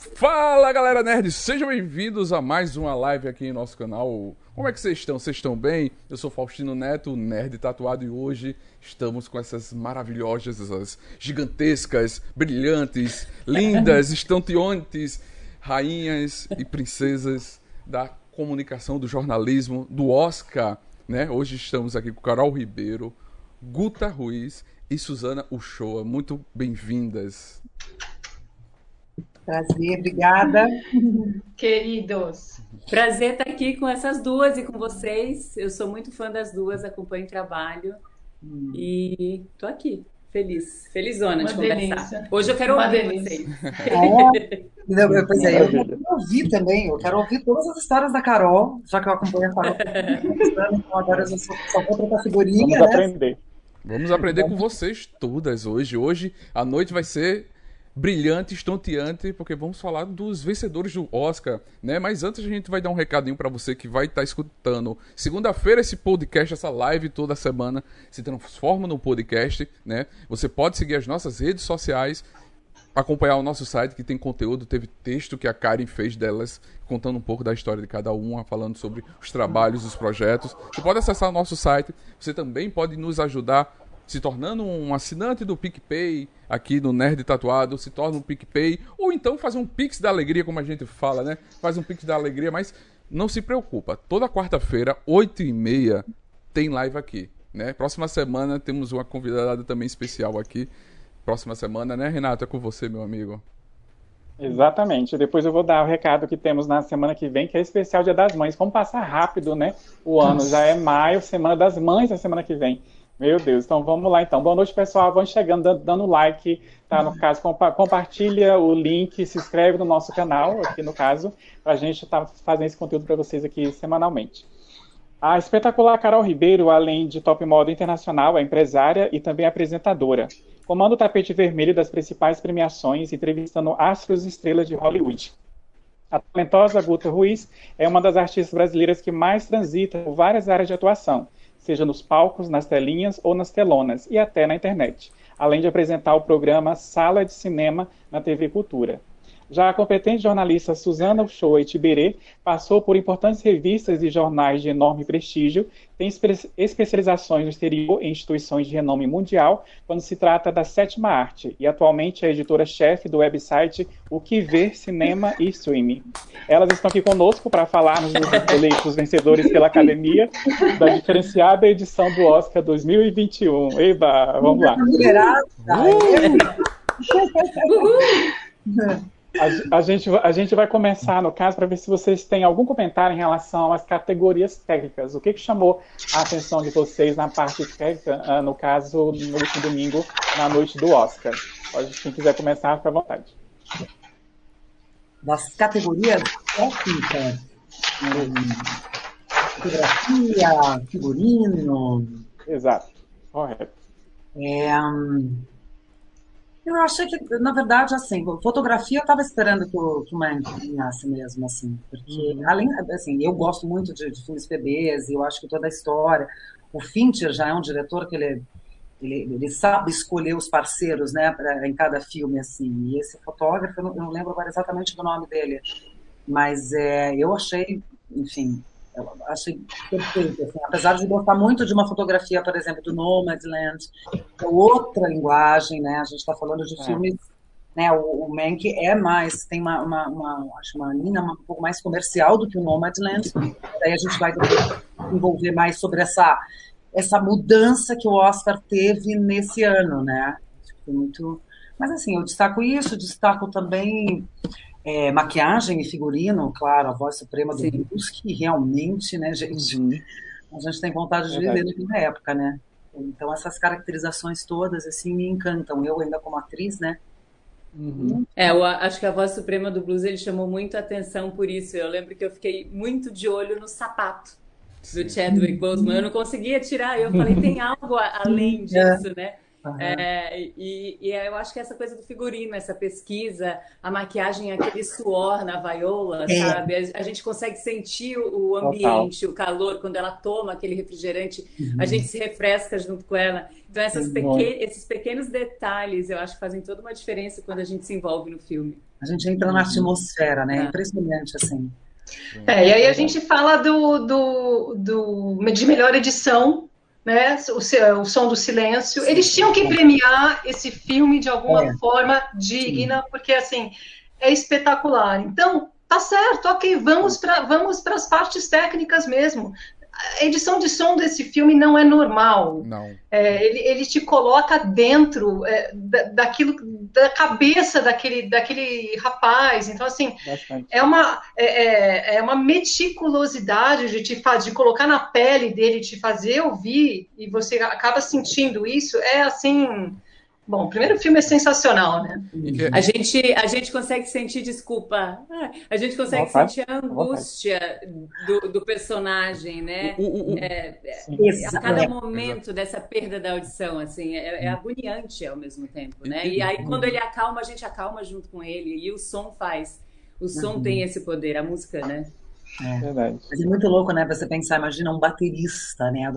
Fala galera nerd, sejam bem-vindos a mais uma live aqui em nosso canal. Como é que vocês estão? Vocês estão bem? Eu sou Faustino Neto, nerd tatuado, e hoje estamos com essas maravilhosas, essas gigantescas, brilhantes, lindas, estonteantes rainhas e princesas da comunicação, do jornalismo, do Oscar, né? Hoje estamos aqui com Carol Ribeiro, Guta Ruiz e Suzana Uchoa. Muito bem-vindas. Prazer, obrigada. Queridos. Prazer estar aqui com essas duas e com vocês. Eu sou muito fã das duas, acompanho o trabalho hum. e tô aqui. Feliz, felizona de delícia. conversar. Hoje eu quero Uma ouvir delícia. vocês. É. Não, pois é, eu quero ouvir também, eu quero ouvir todas as histórias da Carol, já que eu acompanho a Carol. então agora eu só, só vou trocar figurinha. Vamos né? aprender. Vamos aprender com vocês todas hoje. Hoje a noite vai ser brilhante, estonteante, porque vamos falar dos vencedores do Oscar, né? Mas antes a gente vai dar um recadinho para você que vai estar tá escutando. Segunda-feira esse podcast, essa live toda semana se transforma num podcast, né? Você pode seguir as nossas redes sociais, acompanhar o nosso site que tem conteúdo, teve texto que a Karen fez delas, contando um pouco da história de cada uma, falando sobre os trabalhos, os projetos. Você pode acessar o nosso site, você também pode nos ajudar se tornando um assinante do PicPay aqui no Nerd Tatuado, se torna um PicPay, ou então faz um Pix da Alegria, como a gente fala, né? Faz um Pix da Alegria, mas não se preocupa, toda quarta-feira, 8 e meia, tem live aqui, né? Próxima semana temos uma convidada também especial aqui. Próxima semana, né, Renato? É com você, meu amigo. Exatamente. Depois eu vou dar o recado que temos na semana que vem, que é especial Dia das Mães. Como passar rápido, né? O ano já é maio, Semana das Mães, a semana que vem. Meu Deus, então vamos lá então. Boa noite, pessoal. Vão chegando, dando, like, tá? No caso, compa compartilha o link, se inscreve no nosso canal, aqui no caso, para a gente estar tá fazendo esse conteúdo para vocês aqui semanalmente. A espetacular Carol Ribeiro, além de top moda internacional, é empresária e também apresentadora. Comanda o tapete vermelho das principais premiações, entrevistando astros e estrelas de Hollywood. A talentosa Guta Ruiz é uma das artistas brasileiras que mais transita por várias áreas de atuação, seja nos palcos, nas telinhas ou nas telonas, e até na internet, além de apresentar o programa Sala de Cinema na TV Cultura. Já a competente jornalista Suzana Uchoa Tiberê passou por importantes revistas e jornais de enorme prestígio, tem espe especializações no exterior em instituições de renome mundial quando se trata da sétima arte e atualmente é editora-chefe do website O Que Ver Cinema e Streaming. Elas estão aqui conosco para falarmos dos eleitos vencedores pela Academia da diferenciada edição do Oscar 2021. Eba, vamos lá. Uhul. A, a, gente, a gente vai começar, no caso, para ver se vocês têm algum comentário em relação às categorias técnicas. O que, que chamou a atenção de vocês na parte técnica, ah, no caso, no último domingo, na noite do Oscar? Pode, quem quiser começar, fica à vontade. Das categorias técnicas, fotografia, figurino. Exato, correto. É, hum, eu achei que, na verdade, assim, fotografia eu estava esperando que o, que o Mank ganhasse mesmo, assim, porque, uhum. além, assim, eu gosto muito de, de filmes PBs e eu acho que toda a história. O Fincher já é um diretor que ele, ele, ele sabe escolher os parceiros, né, pra, em cada filme, assim. E esse fotógrafo, eu não, eu não lembro agora exatamente do nome dele, mas é, eu achei, enfim, eu achei perfeito. Assim, apesar de gostar muito de uma fotografia, por exemplo, do Nomadland, é outra linguagem, né? A gente está falando de é. filmes, né? O, o Mank é mais, tem uma, uma, uma, acho uma linha um pouco mais comercial do que o Nomadland. Daí a gente vai envolver mais sobre essa essa mudança que o Oscar teve nesse ano, né? Muito, mas assim, eu destaco isso, destaco também é, maquiagem e figurino, claro, a voz suprema do Bruce, que realmente, né, gente, uhum. a gente tem vontade de viver naquela época, né? Então essas caracterizações todas, assim, me encantam. Eu ainda como atriz, né? Uhum. É, eu acho que a voz suprema do blues ele chamou muito atenção por isso. Eu lembro que eu fiquei muito de olho no sapato do Chadwick Boseman. Eu não conseguia tirar. Eu falei, tem algo além é. disso, né? Uhum. É, e, e, eu acho que essa coisa do figurino, essa pesquisa, a maquiagem, aquele suor na vaiola, é. sabe? A, a, gente consegue sentir o, ambiente, Total. o calor, quando ela toma aquele refrigerante, uhum. a gente se refresca junto com ela. Então, pequen esses pequenos detalhes, eu acho que fazem toda uma diferença quando a gente se envolve no filme. A gente entra na atmosfera, né? É impressionante, assim. É, e aí a gente fala do, do, do, de melhor edição, né? O, o Som do Silêncio. Eles tinham que premiar esse filme de alguma é. forma digna, porque assim é espetacular. Então, tá certo, ok, vamos para vamos as partes técnicas mesmo a edição de som desse filme não é normal. Não. É, ele, ele te coloca dentro é, da, daquilo, da cabeça daquele, daquele rapaz. Então, assim, é uma, é, é, é, uma meticulosidade de te de colocar na pele dele, te fazer ouvir, e você acaba sentindo isso. É assim Bom, o primeiro filme é sensacional, né? A gente, a gente consegue sentir, desculpa, a gente consegue sentir a angústia do, do personagem, né? É, é, a cada momento dessa perda da audição, assim, é, é agoniante ao mesmo tempo, né? E aí, quando ele acalma, a gente acalma junto com ele, e o som faz. O som uhum. tem esse poder, a música, né? É. Verdade. Mas é muito louco, né? Você pensar, imagina um baterista, né?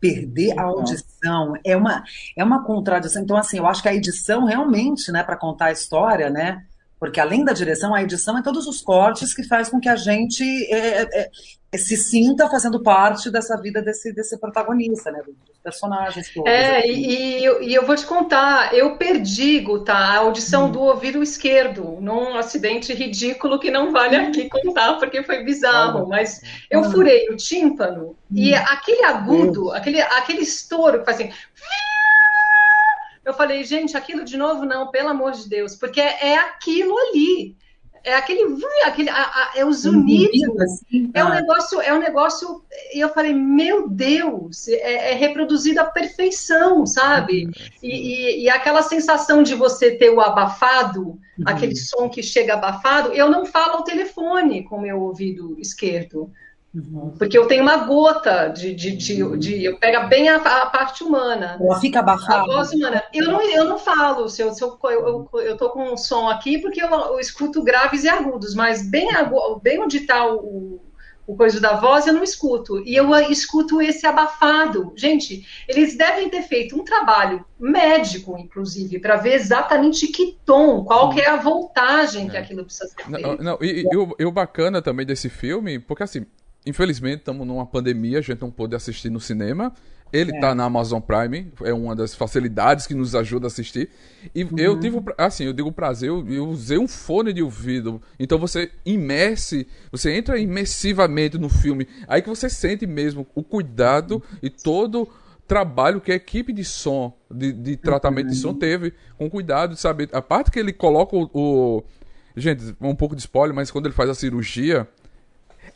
Perder a audição é uma, é uma contradição. Então, assim, eu acho que a edição realmente, né, para contar a história, né? Porque além da direção, a edição é todos os cortes que faz com que a gente é, é, é se sinta fazendo parte dessa vida desse, desse protagonista, né? Dos personagens. Todos, é, assim. e, e, eu vou te contar, eu perdi, tá, a audição hum. do ouvido esquerdo num acidente ridículo que não vale aqui contar, porque foi bizarro, mas eu furei o tímpano hum. e aquele agudo, aquele, aquele estouro que faz assim eu falei, gente, aquilo de novo não, pelo amor de Deus, porque é, é aquilo ali. É aquele, aquele a, a, é os unidos, assim, é um negócio, é um negócio. E eu falei, meu Deus, é, é reproduzido à perfeição, sabe? Uhum. E, e, e, aquela sensação de você ter o abafado, uhum. aquele som que chega abafado, eu não falo ao telefone com o meu ouvido esquerdo. Uhum. Porque eu tenho uma gota de. de, de, de eu pega bem a, a, parte humana. Ela fica abafada. A voz humana. Eu não, eu não falo, se eu, se eu, eu, eu tô com um som aqui, porque eu, eu escuto graves e agudos, mas bem, bem onde está o, o coisa da voz, eu não escuto. E eu escuto esse abafado. Gente, eles devem ter feito um trabalho médico, inclusive, para ver exatamente que tom, qual que é a voltagem é. que aquilo precisa ser feito. Não, não, e, e, o, e o bacana também desse filme, porque assim, Infelizmente, estamos numa pandemia, a gente não pôde assistir no cinema. Ele está é. na Amazon Prime, é uma das facilidades que nos ajuda a assistir. E uhum. eu tive, assim, eu digo prazer, eu, eu, usei um fone de ouvido. Então você imerse, você entra imersivamente no filme. Aí que você sente mesmo o cuidado uhum. e todo trabalho que a equipe de som, de, de tratamento uhum. de som teve, com cuidado de saber. A parte que ele coloca o, o. Gente, um pouco de spoiler, mas quando ele faz a cirurgia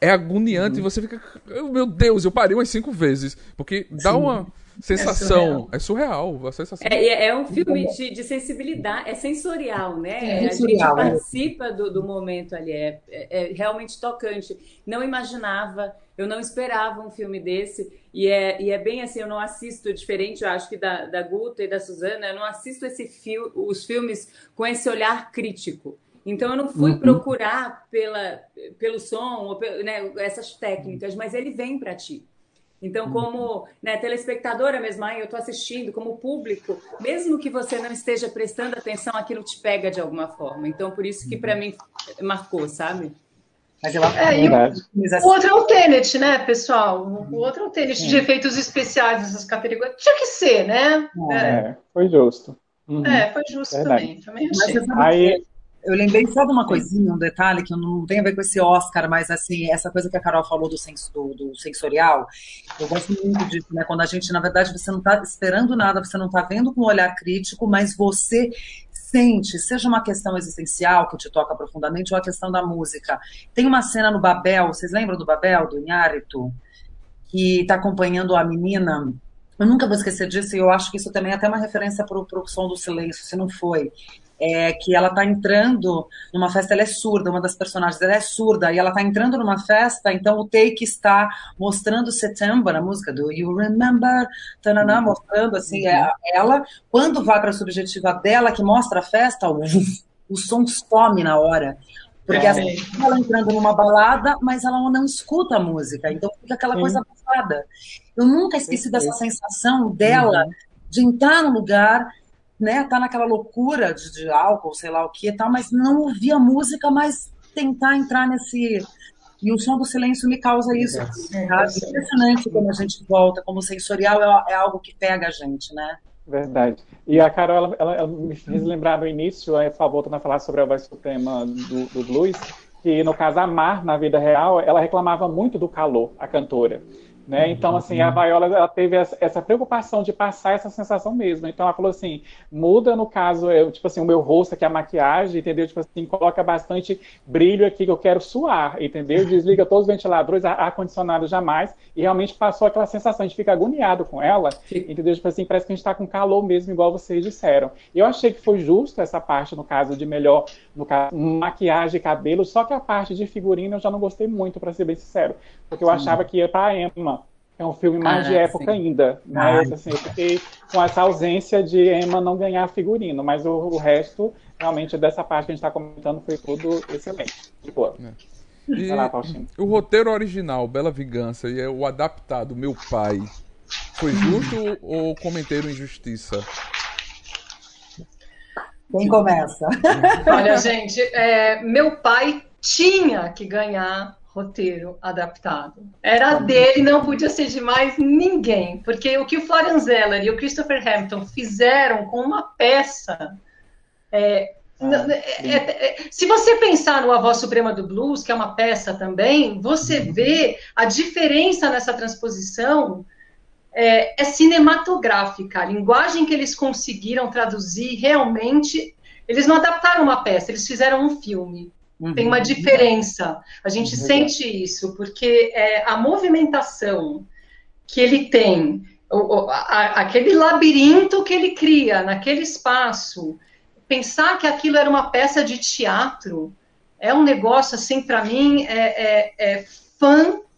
é agoniante uhum. e você fica. Meu Deus, eu parei umas cinco vezes. Porque dá Sim. uma sensação. É surreal. É surreal a sensação. É, é um filme de, de, sensibilidade, é sensorial, né? É sensorial, a gente é. participa do, do momento ali. É, é, é, realmente tocante. Não imaginava, eu não esperava um filme desse. E é, e é bem assim, eu não assisto diferente, eu acho que da, da Guta e da Suzana, eu não assisto esse fio, os filmes com esse olhar crítico. Então eu não fui uhum. procurar pela, pelo som, ou, né, essas técnicas, mas ele vem para ti. Então, uhum. como né, telespectadora mesmo, aí eu estou assistindo, como público, mesmo que você não esteja prestando atenção, aquilo te pega de alguma forma. Então, por isso que para uhum. mim marcou, sabe? Mas eu acho é, o, o outro é o Tenet, né, pessoal? O outro é o Tenet de efeitos especiais nessas categorias. Tinha que ser, né? É, é. foi justo. Uhum. É, foi justo Verdade. também. Também achei. Mas, Aí, eu lembrei só de uma coisinha, um detalhe que não tem a ver com esse Oscar, mas assim, essa coisa que a Carol falou do, sens do, do sensorial, eu gosto muito disso, né? Quando a gente, na verdade, você não está esperando nada, você não está vendo com um olhar crítico, mas você sente, seja uma questão existencial que te toca profundamente ou a questão da música. Tem uma cena no Babel, vocês lembram do Babel, do Inhárito, que está acompanhando a menina eu nunca vou esquecer disso, e eu acho que isso também é até uma referência para o som do silêncio, se não foi é que ela tá entrando numa festa, ela é surda, uma das personagens ela é surda, e ela tá entrando numa festa, então o take está mostrando September, a música do You Remember, tanana, uhum. mostrando assim, uhum. ela, quando vai para a subjetiva dela, que mostra a festa, o, o som some na hora. Porque é. assim, ela entrando numa balada, mas ela não escuta a música, então fica aquela Sim. coisa passada. Eu nunca esqueci dessa sensação dela uhum. de entrar no lugar né, tá naquela loucura de, de álcool, sei lá o que e tal, mas não ouvir a música, mas tentar entrar nesse. E o som do silêncio me causa isso. É, é, impressionante como a gente volta, como sensorial é, é, algo que pega a gente, né? Verdade. E a Carol, ela, ela, ela me fez lembrar no início, aí, voltando a falar sobre a voz suprema do, do blues, que no caso a Mar, na vida real, ela reclamava muito do calor, a cantora. Né? Então, assim, a Viola ela teve essa preocupação de passar essa sensação mesmo. Então, ela falou assim: muda no caso, eu, tipo assim, o meu rosto aqui, a maquiagem, entendeu? Tipo assim, coloca bastante brilho aqui que eu quero suar, entendeu? Desliga todos os ventiladores, ar-condicionado jamais. E realmente passou aquela sensação de ficar agoniado com ela, entendeu? Tipo assim, parece que a gente tá com calor mesmo, igual vocês disseram. Eu achei que foi justo essa parte, no caso de melhor, no caso, maquiagem e cabelo, só que a parte de figurino eu já não gostei muito, para ser bem sincero. Porque eu Sim. achava que ia pra Emma é um filme mais de época sim. ainda. Mas assim, eu fiquei com essa ausência de Emma não ganhar figurino, mas o, o resto, realmente, dessa parte que a gente está comentando, foi tudo excelente. De boa. É. E lá, o roteiro original, Bela Vingança, e é o adaptado, Meu Pai, foi justo ou cometeram injustiça? Quem começa? Olha, gente, é, meu pai tinha que ganhar roteiro adaptado. Era dele, não podia ser de mais ninguém, porque o que o Florian Zeller e o Christopher Hampton fizeram com uma peça. É, ah, é, é, é, se você pensar no A Voz Suprema do Blues, que é uma peça também, você uhum. vê a diferença nessa transposição é, é cinematográfica. A linguagem que eles conseguiram traduzir realmente. Eles não adaptaram uma peça, eles fizeram um filme. Uhum. Tem uma diferença. A gente uhum. sente isso, porque é, a movimentação que ele tem, o, a, aquele labirinto que ele cria naquele espaço, pensar que aquilo era uma peça de teatro é um negócio, assim, para mim, é, é, é fantástico.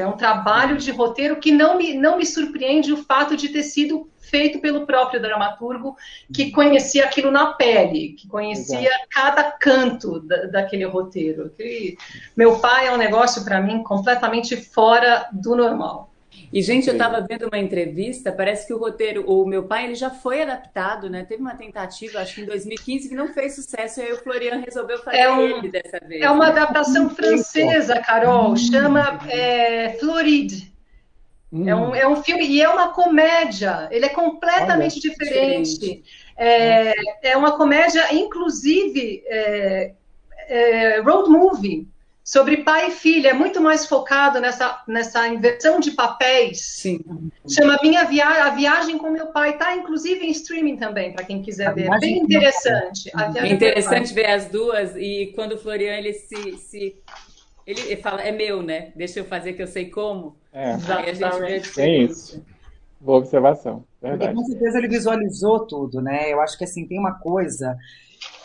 É um trabalho de roteiro que não me, não me surpreende o fato de ter sido feito pelo próprio dramaturgo, que conhecia aquilo na pele, que conhecia Exato. cada canto da, daquele roteiro. Que, meu pai é um negócio, para mim, completamente fora do normal. E, gente, eu estava vendo uma entrevista, parece que o roteiro, o meu pai, ele já foi adaptado, né? Teve uma tentativa, acho que em 2015, que não fez sucesso, e aí o Florian resolveu fazer é um, ele dessa vez. É uma adaptação francesa, Carol, chama é, Floride. Hum. É, um, é um filme, e é uma comédia, ele é completamente Olha, diferente. É, é uma comédia, inclusive, é, é, road movie, sobre pai e filha, é muito mais focado nessa, nessa inversão de papéis. Sim. Chama Minha Via A Viagem com Meu Pai, tá inclusive em streaming também, para quem quiser ver. Bem interessante. É interessante ver as duas, e quando o Florian ele se, se ele fala, é meu, né? Deixa eu fazer que eu sei como. É, Aí a gente vê é isso. Boa observação. Verdade. E com certeza ele visualizou tudo, né? Eu acho que assim, tem uma coisa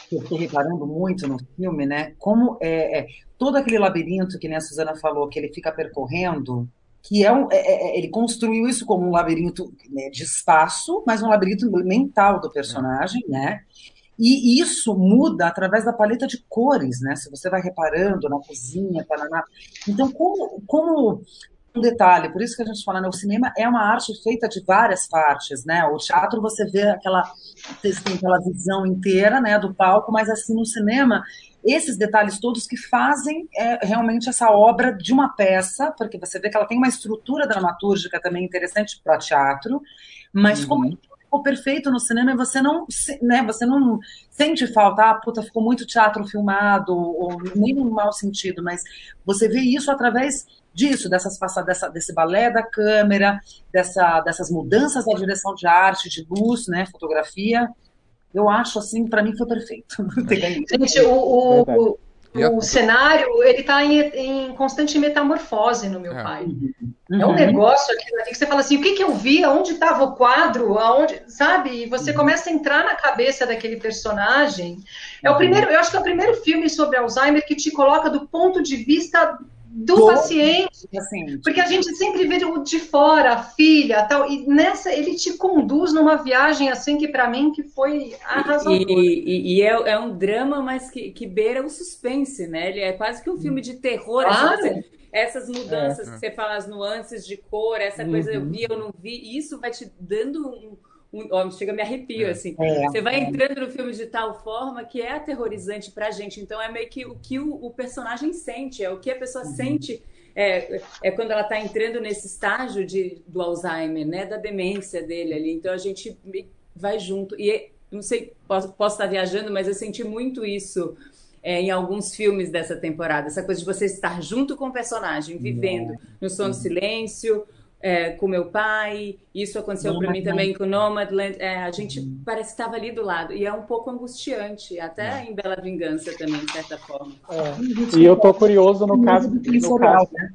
que eu fiquei reparando muito no filme, né? Como é, é todo aquele labirinto que a Suzana falou, que ele fica percorrendo, que é, um, é, é, é ele construiu isso como um labirinto né, de espaço, mas um labirinto mental do personagem, né? E isso muda através da paleta de cores, né? Se você vai reparando na cozinha. Então, como, como um detalhe, por isso que a gente fala, né, o cinema é uma arte feita de várias partes, né? O teatro você vê aquela, aquela visão inteira, né, do palco, mas assim no cinema esses detalhes todos que fazem é, realmente essa obra de uma peça, porque você vê que ela tem uma estrutura dramatúrgica também interessante para teatro, mas uhum. como ficou perfeito no cinema e você não, né, você não sente falta, ah, puta, ficou muito teatro filmado, ou nem no mau sentido, mas você vê isso através disso, dessas dessa, desse balé da câmera, dessa, dessas mudanças da direção de arte, de luz, né, fotografia. Eu acho assim, para mim foi perfeito. Gente, o, o, o cenário ele está em, em, constante metamorfose no meu é. pai. Uhum. É um negócio aqui que você fala assim, o que, que eu vi, aonde estava o quadro, aonde, sabe? E você uhum. começa a entrar na cabeça daquele personagem. É o uhum. primeiro, eu acho que é o primeiro filme sobre Alzheimer que te coloca do ponto de vista do paciente. Assim, porque a gente sempre vê o de fora, a filha, tal, e nessa ele te conduz numa viagem assim que para mim que foi arrasador. E, e, e é, é, um drama, mas que, que beira o suspense, né? Ele é quase que um filme de terror. Claro. Assim, essas mudanças é. que você fala, as nuances de cor, essa uhum. coisa eu vi, eu não vi, isso vai te dando um, ó, chega me arrepio, é. assim. É. Você vai entrando no filme de tal forma que é aterrorizante pra gente. Então é meio que o que o, o personagem sente, é o que a pessoa uhum. sente. É, é quando ela está entrando nesse estágio de, do Alzheimer, né? Da demência dele ali. Então a gente vai junto. E não sei, posso, posso estar viajando, mas eu senti muito isso. É, em alguns filmes dessa temporada. Essa coisa de você estar junto com o personagem, vivendo no som do silêncio, é, com meu pai, isso aconteceu para mim também com Nomadland. É, a gente uhum. parece que estava ali do lado e é um pouco angustiante, até é. em Bela Vingança também, de certa forma. É. E eu tô curioso no caso, no caso, né?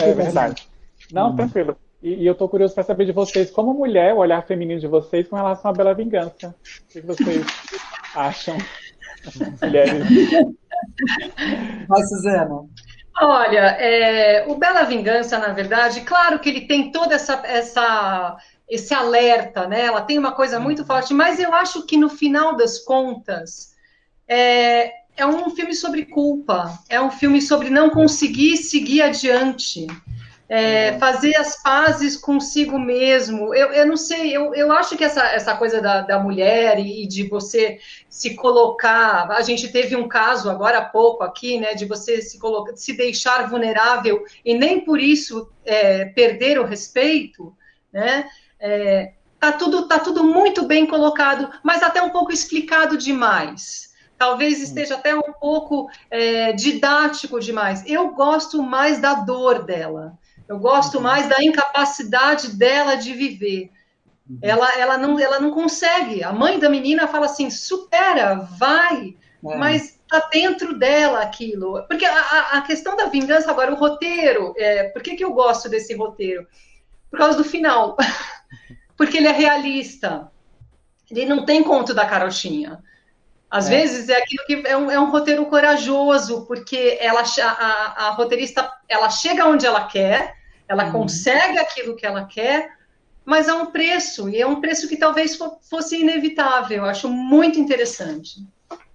é verdade. Não, hum. tranquilo. E, e, eu tô curioso para saber de vocês, como mulher, o olhar feminino de vocês com relação à Bela Vingança. O que vocês acham, mulheres? Vai, Suzana. Olha, é, o Bela Vingança, na verdade, claro que ele tem toda essa, essa esse alerta, né? Ela tem uma coisa muito forte, mas eu acho que no final das contas é, é um filme sobre culpa, é um filme sobre não conseguir seguir adiante é, uhum. fazer as pazes consigo mesmo. Eu, eu não sei, eu, eu acho que essa, essa coisa da, da mulher e, de você se colocar. A gente teve um caso agora há pouco aqui, né, de você se colocar, se deixar vulnerável e nem por isso é, perder o respeito, né? É, tá tudo, tá tudo muito bem colocado, mas até um pouco explicado demais talvez esteja até um pouco é, didático demais. Eu gosto mais da dor dela. Eu gosto uhum. mais da incapacidade dela de viver. Uhum. Ela, ela, não, ela não consegue. A mãe da menina fala assim: supera, vai, é. mas está dentro dela aquilo. Porque a, a, questão da vingança, agora, o roteiro, é, por que, que eu gosto desse roteiro? Por causa do final. Porque ele é realista. Ele não tem conto da carochinha. Às é. vezes é aquilo que é um, é um roteiro corajoso, porque ela, a, a, roteirista ela chega onde ela quer, ela uhum. consegue aquilo que ela quer, mas há um preço, e é um preço que talvez fosse inevitável. Eu acho muito interessante.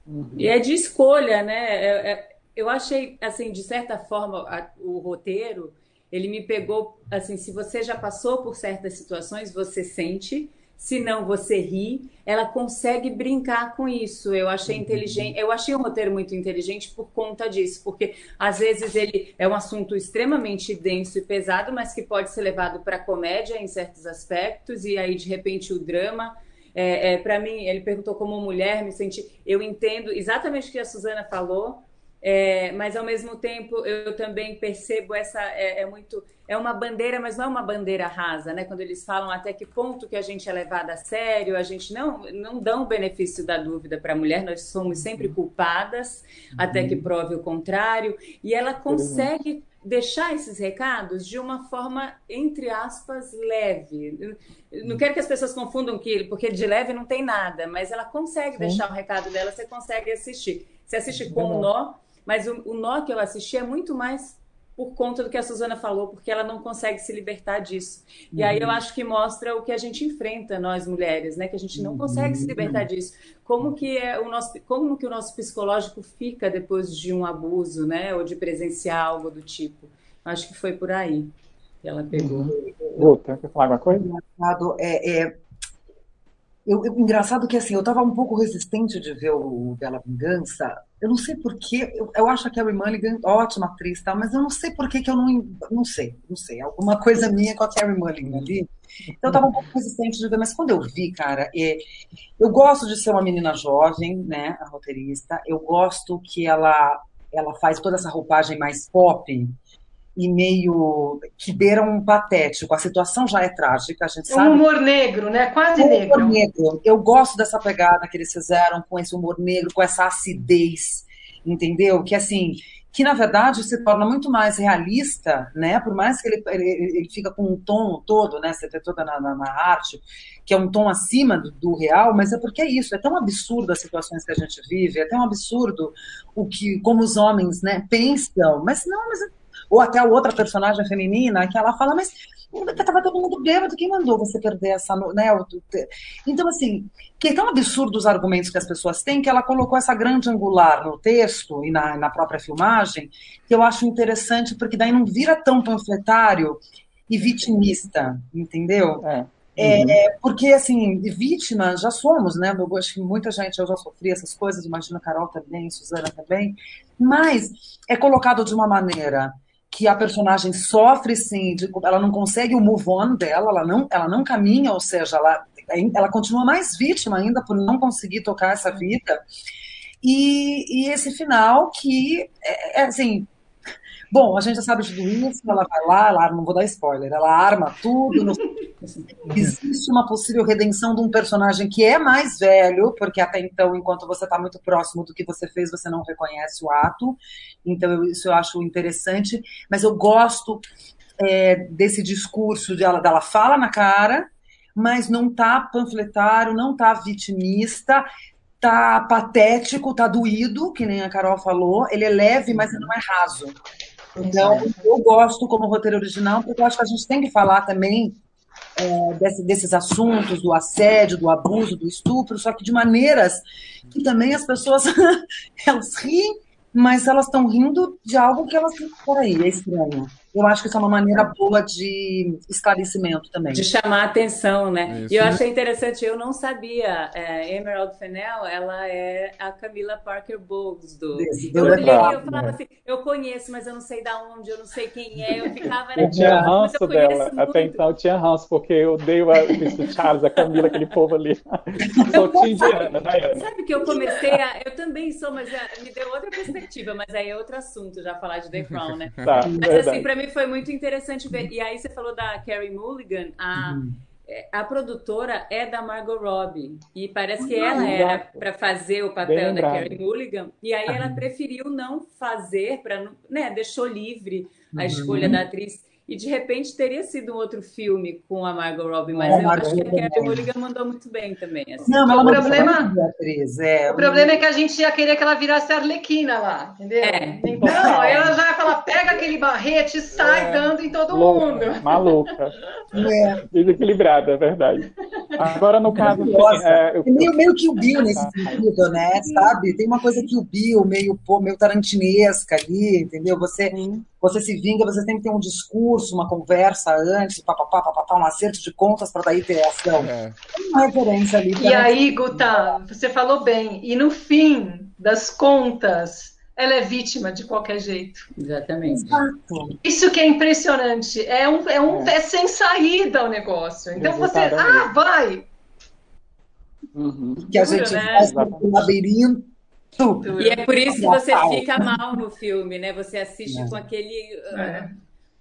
Uhum. E é de escolha, né? É, é, eu achei, assim, de certa forma, a, o roteiro, ele me pegou, assim, se você já passou por certas situações, você sente, se não você ri, ela consegue brincar com isso. Eu achei uhum. inteligente, eu achei o roteiro muito inteligente por conta disso, porque às vezes ele é um assunto extremamente denso e pesado, mas que pode ser levado para comédia em certos aspectos e aí de repente o drama é, é para mim, ele perguntou como mulher, me senti. Eu entendo exatamente o que a Suzana falou, é, mas ao mesmo tempo eu também percebo essa é, é, muito é uma bandeira, mas não é uma bandeira rasa, né? Quando eles falam até que ponto que a gente é levado a sério, a gente não não dá o benefício da dúvida para a mulher, nós somos sempre culpadas uhum. até que prove o contrário, e ela consegue deixar esses recados de uma forma entre aspas leve. Não quero que as pessoas confundam que porque de leve não tem nada, mas ela consegue Sim. deixar o recado dela, você consegue assistir. Você assiste com o nó mas o, o nó que eu assisti é muito mais por conta do que a Suzana falou, porque ela não consegue se libertar disso. E uhum. aí eu uhum. acho que mostra o que a gente enfrenta, nós mulheres, né? Que a gente não consegue se libertar uhum. disso. Como que, é o nosso, como que o nosso psicológico fica depois de um abuso, né? Ou de presenciar algo do tipo. Acho que foi por aí que ela pegou. Outra, quer falar alguma coisa? É, é, eu, eu, engraçado que assim, eu estava um pouco resistente de ver o Bela Vingança. Eu não sei porquê, eu, eu acho a Carrie Mulligan ótima atriz, tá? mas eu não sei porquê que eu não. Não sei, não sei. Alguma coisa minha com a Carrie Mulligan ali. Então eu estava um pouco resistente de ver, mas quando eu vi, cara, é, eu gosto de ser uma menina jovem, né? A roteirista. Eu gosto que ela, ela faz toda essa roupagem mais pop e meio que beira um patético. A situação já é trágica, a gente sabe. Um humor negro, né? Quase um negro. Humor negro. Eu gosto dessa pegada que eles fizeram com esse humor negro, com essa acidez. entendeu? Que assim, que na verdade se torna muito mais realista, né? Por mais que ele, ele, ele fica com um tom todo, né? Você vê toda na, na, na, arte, que é um tom acima do, do, real, mas é porque é isso, é tão absurdo as situações que a gente vive, é tão absurdo o que, como os homens, né, pensam, mas não, mas ou até a outra personagem feminina que ela fala, mas Tava todo mundo bêbado, quem mandou você perder essa. Né? Então, assim, que é tão absurdo os argumentos que as pessoas têm que ela colocou essa grande angular no texto e na, na própria filmagem, que eu acho interessante, porque daí não vira tão panfletário e vitimista, entendeu? É. É, uhum. porque, assim, vítima já somos, né? Eu acho que muita gente, eu já sofri essas coisas, imagina a Carol também, Suzana também, mas é colocado de uma maneira que a personagem sofre sim, de, ela não consegue o move on dela, ela não, ela não caminha, ou seja, ela, ela continua mais vítima ainda por não conseguir tocar essa vida. E, e esse final que é, é assim, Bom, a gente já sabe tudo isso, ela vai lá, ela não vou dar spoiler, ela arma tudo. No... Existe uma possível redenção de um personagem que é mais velho, porque até então, enquanto você está muito próximo do que você fez, você não reconhece o ato. Então, isso eu acho interessante. Mas eu gosto é, desse discurso de ela, dela fala na cara, mas não tá panfletário, não tá vitimista, tá patético, tá doído, que nem a Carol falou. Ele é leve, mas não é raso. Então, eu gosto como roteiro original, porque eu acho que a gente tem que falar também é, desse, desses assuntos, do assédio, do abuso, do estupro, só que de maneiras que também as pessoas elas riem, mas elas estão rindo de algo que elas. Peraí, é estranho. Eu acho que isso é uma maneira boa de esclarecimento também. De chamar a atenção, né? Isso. E eu achei interessante, eu não sabia. É, Emerald Fennell, ela é a Camila Parker Bowles do. Desse, eu olhei, eu falava assim, eu conheço, mas eu não sei da onde, eu não sei quem é. Eu ficava. Eu tinha ranço dela. Muito. Até então eu tinha ranço, porque eu odeio a Mr. Charles, a Camila, aquele povo ali. Sou indiana, Diana. Sabe que eu comecei a. Eu também sou, mas me deu outra perspectiva, mas aí é outro assunto já falar de The Crown, né? Tá, mas verdade. assim, pra mim foi muito interessante ver. E aí você falou da Carrie Mulligan, a, uhum. É, a produtora é da Margot Robbie. E parece que ela era para fazer o papel da Carrie Mulligan. E aí ela preferiu não fazer, para né, deixou livre a uhum. escolha da atriz. E de repente teria sido um outro filme com a Margot Robbie, mas é, eu acho que a Carrie Mulligan mandou muito bem também. Assim. Não, mas o problema, atriz, é, o problema é que a gente ia querer que ela virasse Arlequina lá, entendeu? É. Então, aí ela já ia falar, pega aquele barrete e sai é. dando em todo Louca, mundo. Maluca. É. Desequilibrada, é verdade. Agora, no caso... Assim, é, eu... é meio, meio que o Bill nesse sentido, né? Sabe? Tem uma coisa que o Bill, meio, meio tarantinesca ali, entendeu? Você... Sim você se vinga, você tem que ter um discurso, uma conversa antes, papapá, papapá, um acerto de contas para daí ter ação. É. Uma referência ali. E aí, Guta, você falou bem. E no fim das contas, ela é vítima de qualquer jeito. Exatamente. Exato. Isso que é impressionante. É, um, é, um, é. é sem saída o negócio. Então você, ah, vai! Uhum. Que a gente né? faz um labirinto e é por isso que você fica mal no filme, né? Você assiste é. com aquele. É.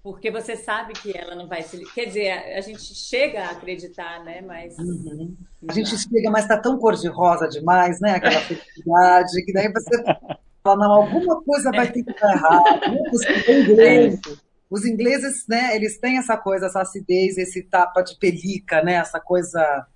Porque você sabe que ela não vai se. Quer dizer, a gente chega a acreditar, né? Mas. Uhum. A gente chega, mas tá tão cor-de-rosa demais, né? Aquela felicidade, que daí você fala, não, alguma coisa vai ter que estar errada. Os ingleses, os ingleses, né? Eles têm essa coisa, essa acidez, esse tapa de pelica, né? Essa coisa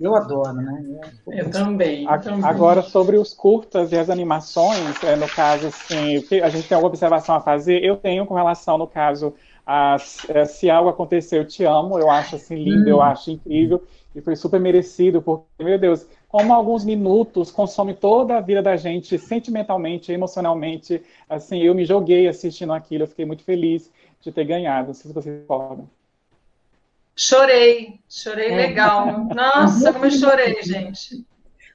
eu adoro, né? Eu, eu também, também, Agora, sobre os curtas e as animações, é, no caso, assim, a gente tem alguma observação a fazer? Eu tenho com relação, no caso, a, a Se Algo Aconteceu, Eu Te Amo, eu acho assim lindo, hum. eu acho incrível, e foi super merecido, porque, meu Deus, como alguns minutos consome toda a vida da gente, sentimentalmente, emocionalmente, assim, eu me joguei assistindo aquilo, eu fiquei muito feliz de ter ganhado, não sei se vocês podem. Chorei, chorei é. legal. Nossa, como eu chorei, gente.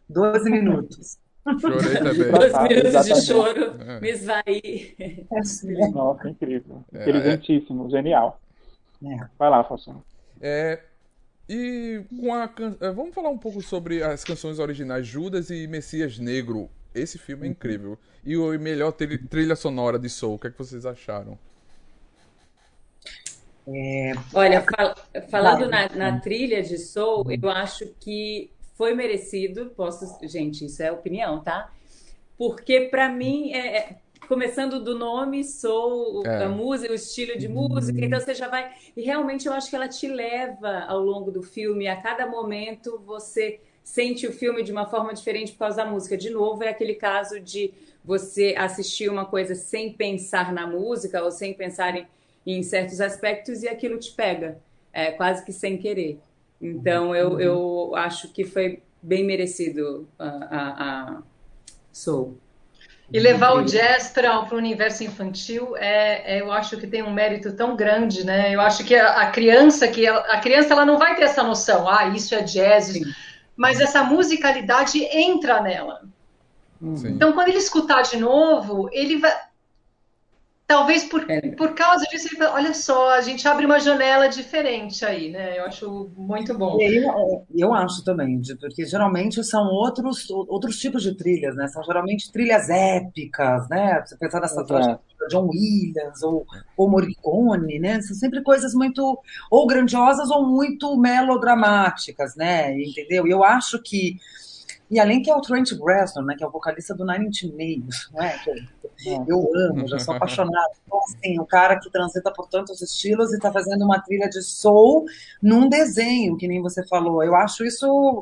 Doze minutos. Chorei também. Doze minutos de choro, é. me esvaí. É Nossa, incrível. É, Inteligentíssimo, genial. É. Vai lá, Faustino. É, e com a é, vamos falar um pouco sobre as canções originais Judas e Messias Negro. Esse filme é uhum. incrível. E o melhor trilha sonora de Soul, o que, é que vocês acharam? É... Olha, fal falando na, na, trilha de Soul, eu acho que foi merecido. Posso, gente, isso é opinião, tá? porque para mim é, é, começando do nome, sou é. a música, o estilo de música, então você já vai. E realmente eu acho que ela te leva ao longo do filme, a cada momento você sente o filme de uma forma diferente por causa da música. De novo, é aquele caso de você assistir uma coisa sem pensar na música ou sem pensar em, em certos aspectos e aquilo te pega, é, quase que sem querer. Então eu, uhum. eu acho que foi bem merecido a, a, a Soul. E levar o jazz para o universo infantil é, é, eu acho que tem um mérito tão grande, né? Eu acho que a, a criança que ela, a criança ela não vai ter essa noção, ah, isso é jazz, Sim. mas essa musicalidade entra nela. Sim. Então, quando ele escutar de novo, ele vai, Talvez por, é. por causa disso, ele fala, olha só, a gente abre uma janela diferente aí, né? Eu acho muito bom. Eu, eu acho também, porque geralmente são outros, outros tipos de trilhas, né? São geralmente trilhas épicas, né? Você pensar nessa trajetória de John Williams ou, ou Morricone, né? São sempre coisas muito ou grandiosas ou muito melodramáticas, né? Entendeu? E eu acho que e além que é o Trent Reznor, né, que é o vocalista do Nine Inch Nails, né, que eu, eu amo, já sou apaixonada. Então, assim, o cara que transita por tantos estilos e está fazendo uma trilha de soul num desenho, que nem você falou. Eu acho isso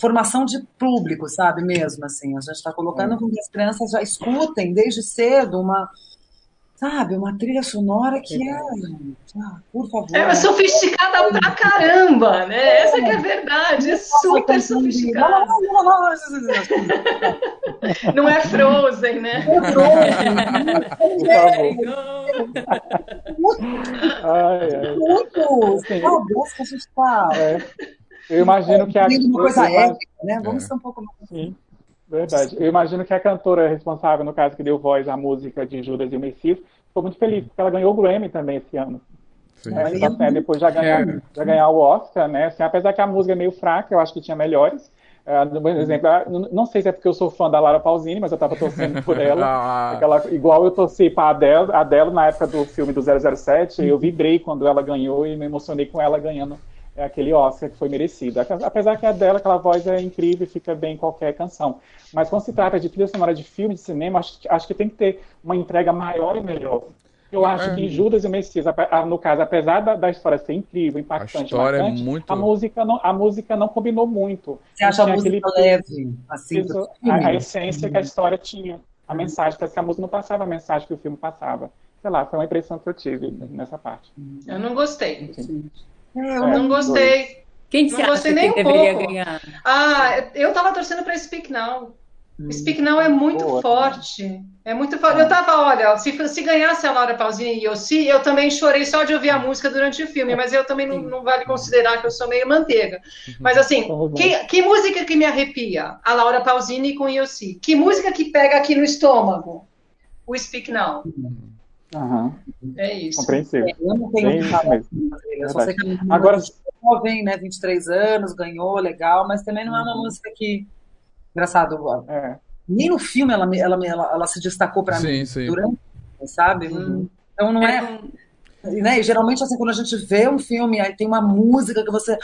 formação de público, sabe, mesmo, assim. A gente está colocando é. com que as crianças já escutem desde cedo uma Sabe, uma trilha sonora que é. Ah, por favor. É sofisticada pra caramba, né? Essa que é a verdade, é super sofisticada. Não é Frozen, né? É Frozen. ai, ai. Muito! Sabe, que a gente tá. É. Eu imagino que a. Uma coisa épica, né? Vamos é. ser um pouco mais. Verdade. Eu imagino que a cantora responsável, no caso, que deu voz à música de Judas e o Messias, ficou muito feliz, porque ela ganhou o Grammy também esse ano. Sim. É, então, assim, depois já ganhar, é. já ganhar o Oscar, né? Assim, apesar que a música é meio fraca, eu acho que tinha melhores. Uh, por exemplo, não sei se é porque eu sou fã da Lara Pausini, mas eu tava torcendo por ela. Ah. Aquela, igual eu torci pra Adele, Adele na época do filme do 007, eu vibrei quando ela ganhou e me emocionei com ela ganhando é aquele Oscar que foi merecido. Apesar que a dela, aquela voz é incrível e fica bem em qualquer canção. Mas quando se trata de trilha sonora de filme, de cinema, acho, acho que tem que ter uma entrega maior e melhor. Eu acho que Judas e o Messias, no caso, apesar da, da história ser incrível, impactante, a, história é marcante, é muito... a, música não, a música não combinou muito. Você acha a música aquele... leve? Assim, a, a, essência que a história tinha. A mensagem, parece que a música não passava a mensagem que o filme passava. Sei lá, foi uma impressão que eu tive nessa parte. Eu não gostei. Sim. É, eu não gostei. Quem não gostei nem um deveria pouco. ganhar? Ah, eu tava torcendo para Speak Now. Hum. Speak Now é muito Boa, forte. É muito forte. Eu tava, olha, se, se ganhasse a Laura Pausini e eu se, eu também chorei só de ouvir a música durante o filme, mas eu também não, não vale considerar que eu sou meio manteiga. Uhum. Mas assim, que, que música que me arrepia? A Laura Pausini com Yossi. Que música que pega aqui no estômago? O Speak Now. Uhum. Uhum. É isso. Compreensível. É, eu não tenho é falar Eu só sei que é Agora, jovem, né? 23 anos, ganhou, legal, mas também não é uma uhum. música que. Engraçado, é. nem no filme ela, ela, ela, ela se destacou para mim sim. durante, sabe? Uhum. Então não é. é né? E geralmente, assim, quando a gente vê um filme, aí tem uma música que você.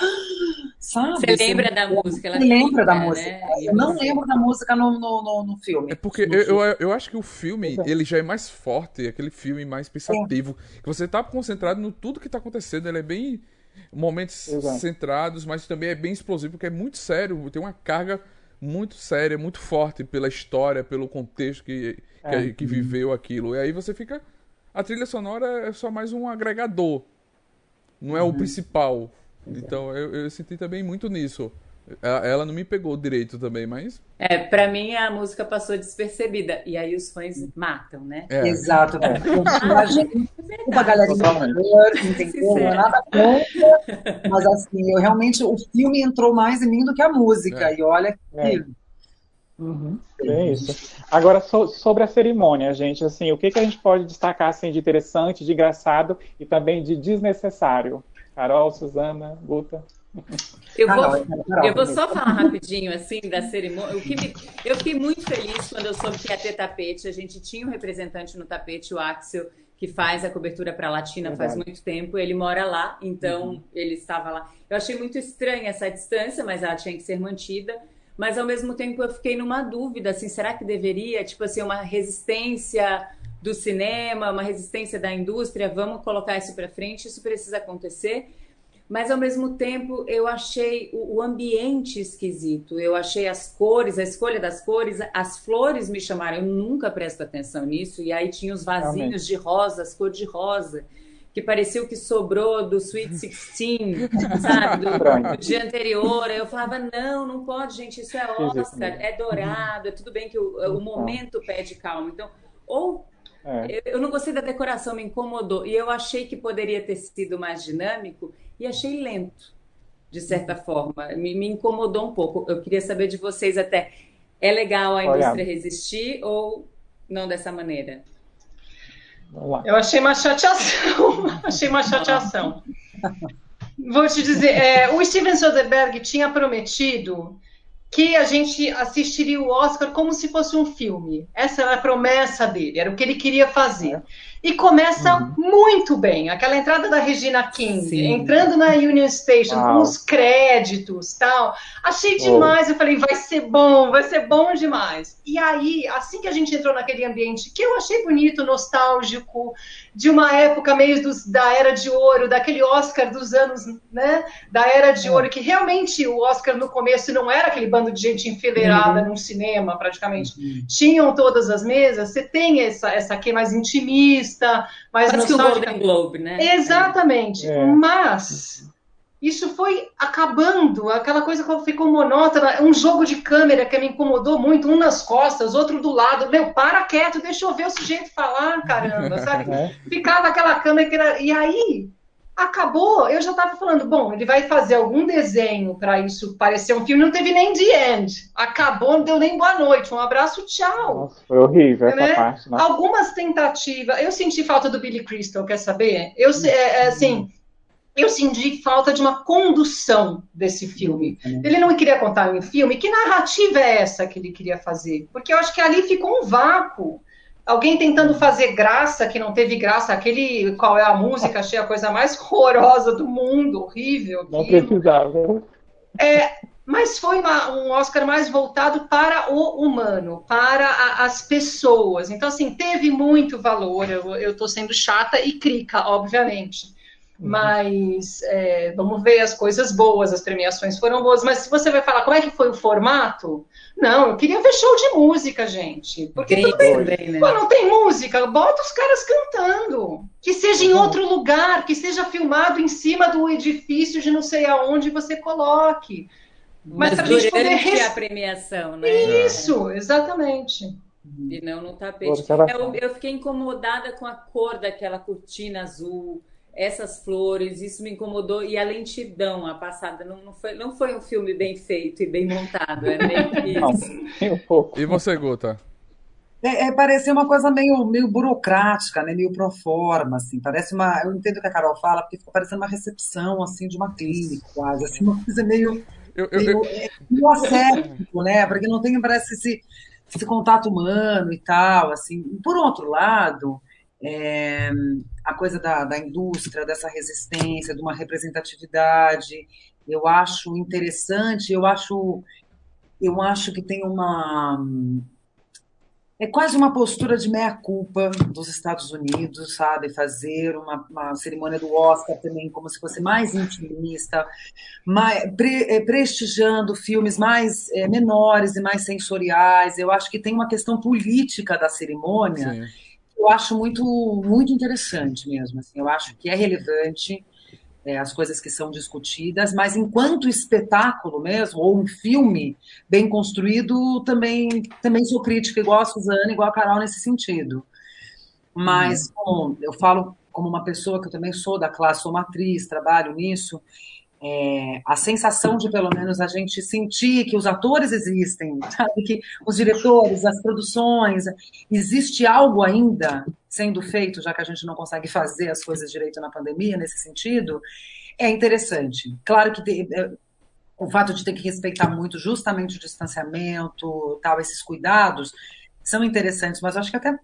Sabe? Você assim, lembra da música? Ela lembra da música. Né? Eu não lembro da música no, no, no, no filme. É porque eu, eu, eu, acho que o filme, ele já é mais forte, aquele filme mais pensativo. É. Que você tá concentrado no tudo que tá acontecendo. Ele é bem. Momentos Exato. centrados, mas também é bem explosivo, porque é muito sério. Tem uma carga muito séria, muito forte pela história, pelo contexto que, que, é. que viveu aquilo. E aí você fica a trilha sonora é só mais um agregador, não é uhum. o principal. Então eu, eu senti também muito nisso. Ela não me pegou direito também, mas. É, pra mim a música passou despercebida. E aí os fãs matam, né? É. Exato. É. Desculpa, galerinha. Entendeu? Não é nada contra. Mas assim, eu realmente. O filme entrou mais em mim do que a música. É. E olha que. É. Uhum, é isso. Agora, so, sobre a cerimônia, gente, assim, o que, que a gente pode destacar assim, de interessante, de engraçado e também de desnecessário? Carol, Suzana, Guta. Eu vou, eu vou só falar rapidinho assim da cerimônia. Me, eu fiquei muito feliz quando eu soube que ia ter tapete. A gente tinha um representante no tapete, o Axel, que faz a cobertura para a Latina Verdade. faz muito tempo. Ele mora lá, então uhum. ele estava lá. Eu achei muito estranha essa distância, mas ela tinha que ser mantida. Mas ao mesmo tempo eu fiquei numa dúvida, assim, será que deveria, tipo assim, uma resistência do cinema, uma resistência da indústria, vamos colocar isso para frente, isso precisa acontecer. Mas ao mesmo tempo eu achei o, ambiente esquisito, eu achei as cores, a escolha das cores, as flores me chamaram, eu nunca presto atenção nisso, e aí tinha os vasinhos Realmente. de rosas, cor de rosa que parecia o que sobrou do Sweet 16, sabe? Do, do, dia anterior. Eu falava, não, não pode, gente, isso é Oscar, é dourado, é tudo bem que o, o momento pede calma. Então, ou é. eu não gostei da decoração, me incomodou. E eu achei que poderia ter sido mais dinâmico e achei lento, de certa forma. Me, me incomodou um pouco. Eu queria saber de vocês até. É legal a indústria resistir ou não dessa maneira? Eu achei uma chateação. achei uma chateação. Vou te dizer, é, o Steven Soderbergh tinha prometido que a gente assistiria o Oscar como se fosse um filme. Essa era a promessa dele, era o que ele queria fazer. E começa uhum. muito bem. Aquela entrada da Regina King, Sim. entrando na Union Station, com os créditos tal. Achei demais. Oh. Eu falei, vai ser bom, vai ser bom demais. E aí, assim que a gente entrou naquele ambiente, que eu achei bonito, nostálgico, de uma época meio dos, da Era de Ouro, daquele Oscar dos anos, né? Da Era de é. Ouro, que realmente o Oscar no começo não era aquele bando de gente enfileirada uhum. num cinema, praticamente. Uhum. Tinham todas as mesas. Você tem essa, essa aqui mais intimista, mais Parece nostálgica. Que o Golden Globe, né? Exatamente. É. Mas isso foi acabando, aquela coisa que ficou monótona, um jogo de câmera que me incomodou muito, um nas costas, outro do lado, meu, para quieto, deixa eu ver o sujeito falar, caramba, sabe? É. Ficava aquela câmera que era... E aí, acabou, eu já estava falando, bom, ele vai fazer algum desenho para isso parecer um filme, não teve nem the end, acabou, não deu nem boa noite, um abraço, tchau. Nossa, foi horrível essa né? parte. Né? Algumas tentativas, eu senti falta do Billy Crystal, quer saber? Eu, é, é assim eu senti falta de uma condução desse filme. Uhum. Ele não queria contar um filme. Que narrativa é essa que ele queria fazer? Porque eu acho que ali ficou um vácuo. Alguém tentando fazer graça que não teve graça, aquele qual é a música, achei a coisa mais horrorosa do mundo, horrível. Não precisava. É, mas foi uma, um Oscar mais voltado para o humano, para a, as pessoas. Então, assim, teve muito valor. Eu estou sendo chata e crica, obviamente. Uhum. Mas é, vamos ver as coisas boas, as premiações foram boas. Mas se você vai falar como é que foi o formato, não, eu queria ver show de música, gente. Porque tudo bem, né? Pô, não tem música, bota os caras cantando. Que seja em uhum. outro lugar, que seja filmado em cima do edifício de não sei aonde você coloque. Mas, Mas pra gente poder. Res... a premiação, né? Isso, exatamente. E não no tapete. Eu, eu fiquei incomodada com a cor daquela cortina azul essas flores, isso me incomodou. E a lentidão, a passada, não, não, foi, não foi um filme bem feito e bem montado. É meio isso. um pouco. E você, Guta? É, é, parecia uma coisa meio, meio burocrática, né? meio pro forma, assim. Parece uma. Eu entendo o que a Carol fala, porque fica parecendo uma recepção assim, de uma clínica, quase. Assim, uma coisa meio. Eu, eu, meio, eu... É, meio ascético, né? Porque não tem, parece, esse, esse contato humano e tal. assim. Por outro lado, é, a coisa da, da indústria, dessa resistência, de uma representatividade, eu acho interessante, eu acho, eu acho que tem uma é quase uma postura de meia-culpa dos Estados Unidos, sabe? Fazer uma, uma, cerimônia do Oscar também como se fosse mais intimista, mais, pre, é, prestigiando filmes mais é, menores e mais sensoriais. Eu acho que tem uma questão política da cerimônia Sim eu acho muito, muito interessante mesmo. Assim, eu acho que é relevante é, as coisas que são discutidas, mas enquanto espetáculo mesmo, ou um filme bem construído, também, também sou crítica, igual a Suzana, igual a Carol nesse sentido. Mas, uhum. bom, eu falo como uma pessoa que eu também sou da classe, sou matriz, trabalho nisso, é, a sensação de pelo menos a gente sentir que os atores existem, sabe? que os diretores, as produções, existe algo ainda sendo feito, já que a gente não consegue fazer as coisas direito na pandemia, nesse sentido, é interessante. Claro que é, o fato de ter que respeitar muito justamente o distanciamento, tal, esses cuidados, são interessantes, mas acho que até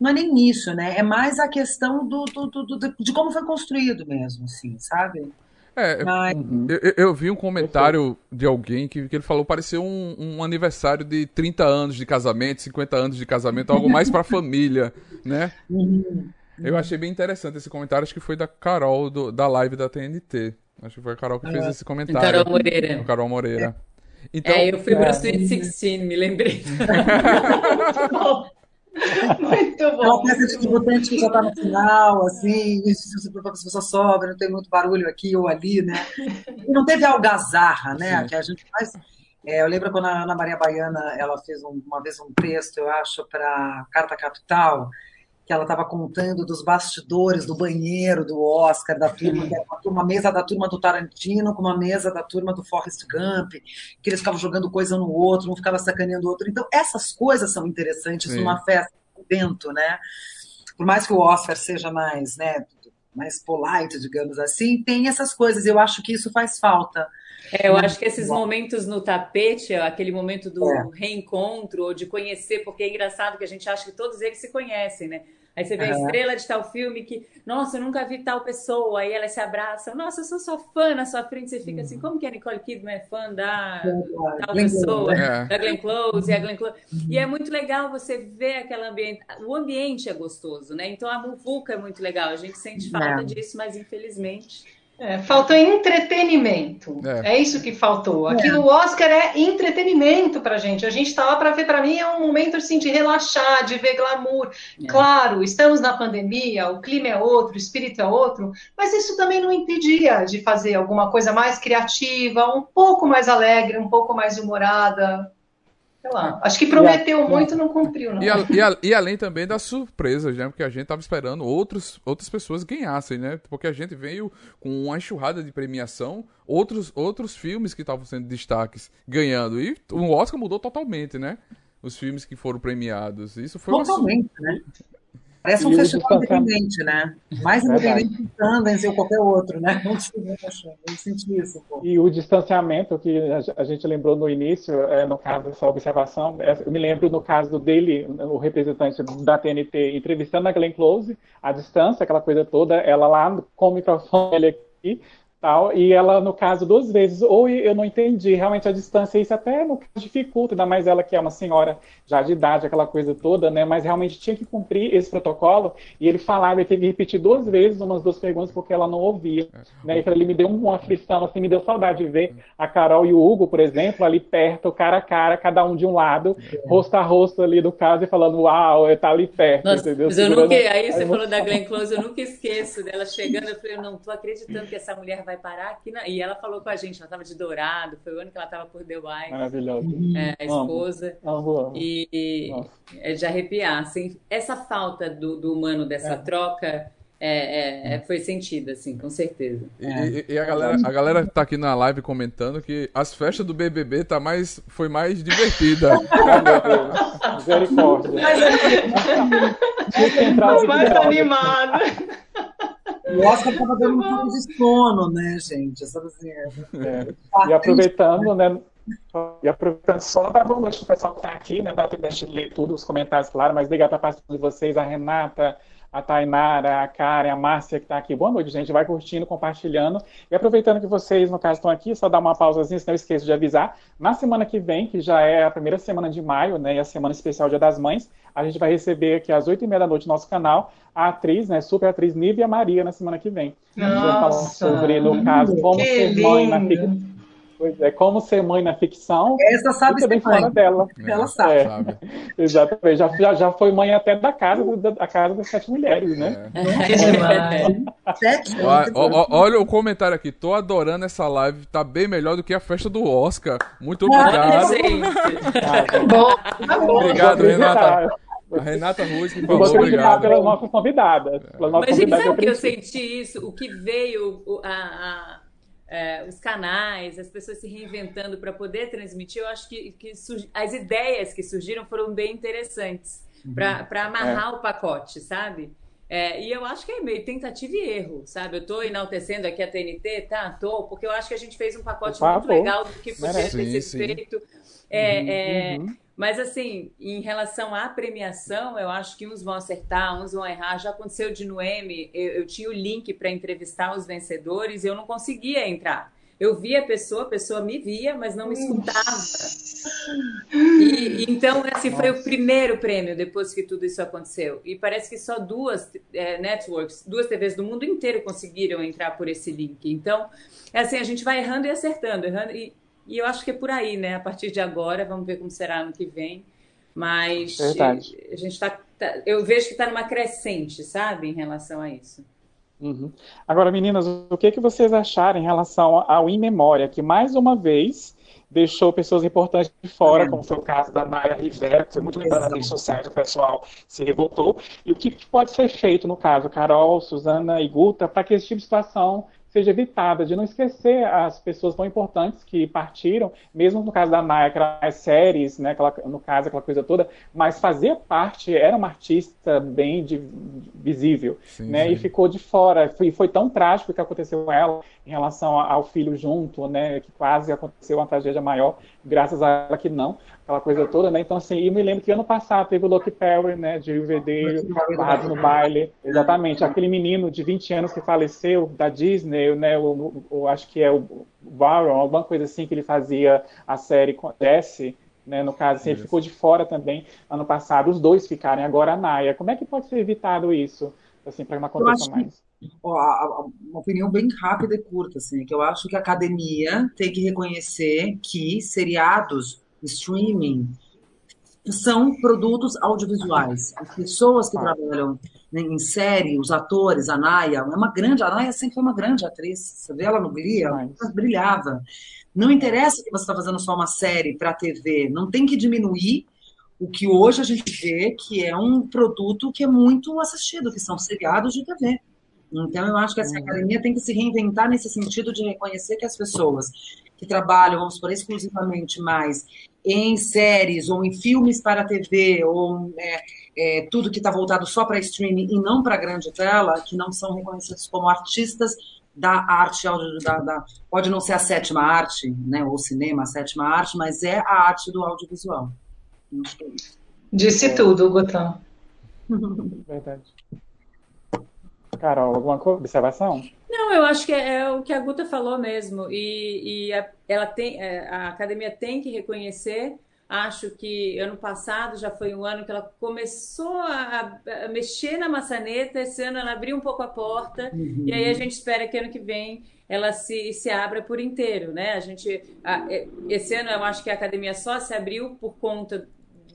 não é nem isso, né? É mais a questão do, do, do, do de como foi construído mesmo, assim, sabe? É, uhum. eu, eu, vi um comentário de alguém que, que ele falou pareceu um, um, aniversário de 30 anos de casamento, 50 anos de casamento, algo mais pra família, né? Uhum. Eu achei bem interessante esse comentário, acho que foi da Carol, do, da live da TNT. Acho que foi a Carol que fez ah. esse comentário. Carol Moreira. Carol Moreira. Então, é, eu fui é. para o Sweet 16, me lembrei. Muito bom. É uma peça de debutante que já está no final, assim, se você preocupa se você sobe, não tem muito barulho aqui ou ali, né? E não teve algazarra, né? Sim. Que a gente faz. É, eu lembro quando a Ana Maria Baiana ela fez um, uma vez um texto, eu acho, para Carta Capital, que ela estava contando dos bastidores do banheiro do Oscar, da turma, uma, mesa da turma do Tarantino com uma mesa da turma do Forrest Gump, que eles ficavam jogando coisa no outro, um ficava sacaneando o outro. Então, essas coisas são interessantes Sim. numa festa, um evento, né? Por mais que o Oscar seja mais, né, mais polite, digamos assim, tem essas coisas. Eu acho que isso faz falta. É, eu acho que esses momentos no tapete, aquele momento do é. reencontro, ou de conhecer, porque é engraçado que a gente acha que todos eles se conhecem, né? Aí você vê a estrela de tal filme que, nossa, eu nunca vi tal pessoa, aí elas se abraçam, nossa, eu sou sua fã na sua frente, você fica assim, como que a Nicole Kidman é fã da tal pessoa, é. da Glenn Close, e a Glenn Close. E é muito legal você ver aquele ambiente, o ambiente é gostoso, né? Então a muvuca é muito legal, a gente sente falta é. disso, mas infelizmente é, faltou entretenimento. É. é. isso que faltou. Aqui é. no Oscar é entretenimento pra gente. A gente tá lá para ver, para mim é um momento assim de relaxar, de ver glamour. É. Claro, estamos na pandemia, o clima é outro, o espírito é outro, mas isso também não impedia de fazer alguma coisa mais criativa, um pouco mais alegre, um pouco mais humorada. Sei lá. Acho que prometeu a, muito, não cumpriu. Não. E, a, e, a, e, além também das surpresas, né? Porque a gente tava esperando outros, outras pessoas ganhassem, né? Porque a gente veio com uma enxurrada de premiação, outros, outros filmes que estavam sendo destaques ganhando. E o Oscar mudou totalmente, né? Os filmes que foram premiados. Isso foi Totalmente, uma... né? Parece um festival independente, né? Mais independente que Sundance ou qualquer outro, né? Eu senti isso. Pô. E o distanciamento que a gente lembrou no início, é, no caso dessa observação, é, eu me lembro no caso dele, o representante da TNT, entrevistando a Glenn Close, a distância, aquela coisa toda, ela lá com o microfone aqui, tal, e ela, no caso, duas vezes, ou eu não entendi realmente a distância, isso até no caso dificulta, ainda mais ela que é uma senhora já de idade, aquela coisa toda, né, mas realmente tinha que cumprir esse protocolo, e ele falava, ele teve que repetir duas vezes umas duas perguntas porque ela não ouvia, né, e ele me deu uma aflição, assim, me deu saudade de ver a Carol e o Hugo, por exemplo, ali perto, cara a cara, cada um de um lado, rosto a rosto ali do caso, e falando, uau, tá ali perto, Nossa, entendeu? Mas eu nunca, aí você falou da Glenn Close, eu nunca esqueço dela chegando, eu falei, eu não tô acreditando que essa mulher vai parar aqui. Na... E ela falou com a gente, ela estava de Dourado, foi o ano que ela estava por The White. Maravilhosa. É, a esposa. Amo, amo. E, e é de arrepiar. Assim, essa falta do, do humano dessa é. troca. É, é, é, foi sentida, assim, com certeza. E, e, e, a, galera, a galera tá aqui na live comentando que as festas do BBB tá mais, foi mais divertida. Misericórdia. Mais animada. O Oscar estava dando um pouco de sono, né, gente? Sabe assim, é... E aproveitando, né? E aproveitando só dar boa noite o pessoal que está aqui, né? Dá tempo de ler tudo, os comentários, claro, mas obrigado a participação de vocês, a Renata, a Tainara, a Karen, a Márcia que está aqui. Boa noite, gente. Vai curtindo, compartilhando. E aproveitando que vocês, no caso, estão aqui, só dar uma pausazinha, se não esqueço de avisar. Na semana que vem, que já é a primeira semana de maio, né? E a semana especial Dia das Mães, a gente vai receber aqui às oito e meia da noite no nosso canal a atriz, né, super atriz Nívia Maria na semana que vem. Nossa, a gente vai falar sobre, no caso, como ser lindo. mãe na ficção. Pois é, como ser mãe na ficção. Essa sabe ser mãe. dela. É, ela sabe. É, sabe. Exatamente. Já, já, já foi mãe até da casa, da, casa das sete mulheres, né? É. Sete? Olha, olha, o comentário aqui. Tô adorando essa live. Tá bem melhor do que a festa do Oscar. Muito obrigado. Ah, bom, tá bom. Obrigado, Renata. A Renata Ruiz que falou, obrigado. pelas nossas convidadas. Pelas nossas Mas convidadas sabe que eu senti isso? O que veio, a, a, é, os canais, as pessoas se reinventando para poder transmitir, eu acho que, que as ideias que surgiram foram bem interessantes uhum. para amarrar é. o pacote, sabe? É, e eu acho que é meio tentativa e erro, sabe? Eu estou enaltecendo aqui a TNT, tá? Tô, porque eu acho que a gente fez um pacote muito legal do que podia ter sido feito. É, é, uhum Mas, assim, em relação à premiação, eu acho que uns vão acertar, uns vão errar. Já aconteceu de no M, eu, eu tinha o link para entrevistar os vencedores e eu não conseguia entrar. Eu via a pessoa, a pessoa me via, mas não me escutava. E, então, assim, foi o primeiro prêmio depois que tudo isso aconteceu. E parece que só duas é, networks, duas TVs do mundo inteiro conseguiram entrar por esse link. Então, é assim, a gente vai errando e acertando, errando e e eu acho que é por aí, né? A partir de agora, vamos ver como será ano que vem. Mas Verdade. a gente está. Tá, eu vejo que está numa crescente, sabe, em relação a isso. Uhum. Agora, meninas, o que, que vocês acharam em relação ao In Memória, que mais uma vez deixou pessoas importantes de fora, uhum. como foi o caso da Naya Rivera, que foi muito lembrada nas redes sociais, o pessoal se revoltou. E o que pode ser feito, no caso, Carol, Suzana e Guta, para que esse tipo de situação seja evitada, de não esquecer as pessoas tão importantes que partiram, mesmo no caso da Naya, aquelas séries, né, aquela, no caso, aquela coisa toda, mas fazia parte, era uma artista bem de, visível, sim, né, sim. e ficou de fora, e foi tão trágico o que aconteceu com ela em relação ao filho junto, né, que quase aconteceu uma tragédia maior, graças a ela que não, aquela coisa toda, né? Então, assim, eu me lembro que ano passado teve o Lucky Perry, né, de UVD, Barrados no Baile, exatamente, aquele menino de 20 anos que faleceu da Disney, né, o, o acho que é o Baron, alguma coisa assim, que ele fazia a série com Jesse, né, no caso, assim, ele ficou de fora também ano passado, os dois ficarem, agora a Naya. Como é que pode ser evitado isso, assim, para não aconteça mais? Que, ó, uma opinião bem rápida e curta, assim, que eu acho que a academia tem que reconhecer que seriados streaming são produtos audiovisuais. As pessoas que trabalham né, em série, os atores, a Naya, é uma grande, a Naya sempre foi uma grande atriz. Você vê ela no Glee, ela brilhava. Não interessa que você está fazendo só uma série para a TV, não tem que diminuir o que hoje a gente vê que é um produto que é muito assistido, que são seriados de TV. Então, eu acho que essa uhum. academia tem que se reinventar nesse sentido de reconhecer que as pessoas que trabalham, vamos por exclusivamente mais em séries ou em filmes para TV ou é, é, tudo que está voltado só para streaming e não para a grande tela, que não são reconhecidos como artistas da arte, da, da, pode não ser a sétima arte, né, ou cinema, a sétima arte, mas é a arte do audiovisual. É. Disse é. tudo, Gotão. Verdade. Carol, alguma observação? Não, eu acho que é, é, o que a Guta falou mesmo. E, e a, ela tem, é, a academia tem que reconhecer. Acho que ano passado já foi um ano que ela começou a, a mexer na maçaneta. Esse ano ela abriu um pouco a porta. Uhum. E aí a gente espera que ano que vem ela se, se abra por inteiro, né? A gente, a, esse ano eu acho que a academia só se abriu por conta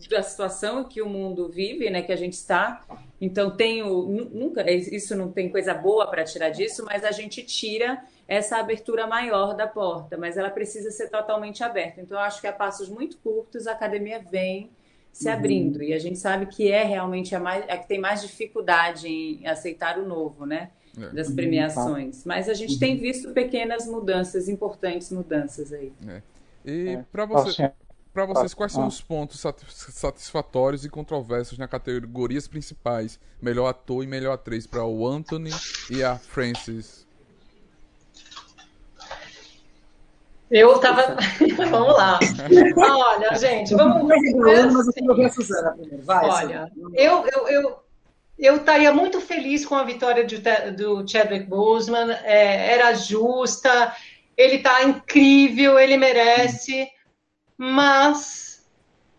da situação que o mundo vive, né, que a gente está. Então tenho nunca isso não tem coisa boa para tirar disso, mas a gente tira essa abertura maior da porta, mas ela precisa ser totalmente aberta. Então eu acho que a passos muito curtos a academia vem se uhum. abrindo e a gente sabe que é realmente a, mais, a que tem mais dificuldade em aceitar o novo, né? É. Das uhum. premiações. Mas a gente tem visto pequenas mudanças, importantes mudanças aí. É. E é. para você, para vocês, quais são ah. os pontos satisfatórios e controversos na categorias principais? Melhor ator e melhor atriz para o Anthony e a Frances. Eu tava. vamos lá. Olha, gente, vamos. Vai, Olha, eu, eu, eu, eu estaria muito feliz com a vitória de, do Chadwick Boseman. É, era justa, ele está incrível, ele merece. Mas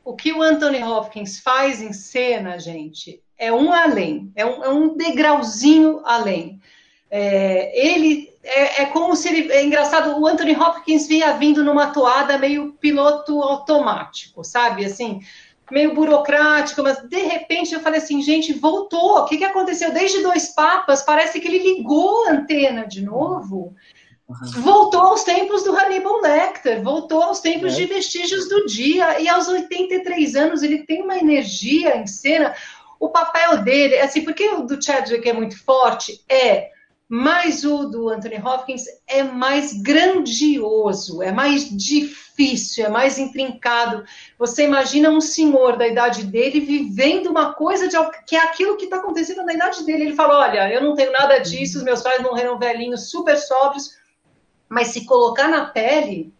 o que o Anthony Hopkins faz em cena, gente, é um além, é um, é um degrauzinho além. É, ele é, é, como se ele. É engraçado, o Anthony Hopkins vinha vindo numa toada meio piloto automático, sabe? Assim, meio burocrático, mas de repente eu falei assim, gente, voltou. O que, que aconteceu? Desde dois papas, parece que ele ligou a antena de novo. Voltou aos tempos do Hannibal Lecter, voltou aos tempos é. de vestígios do dia, e aos 83 anos ele tem uma energia em cena. O papel dele, assim, porque o do Chadwick é muito forte, é, mas o do Anthony Hopkins é mais grandioso, é mais difícil, é mais intrincado. Você imagina um senhor da idade dele vivendo uma coisa de, que é aquilo que está acontecendo na idade dele. Ele fala: Olha, eu não tenho nada disso, os meus pais morreram velhinhos, super sóbrios mas se colocar na pele,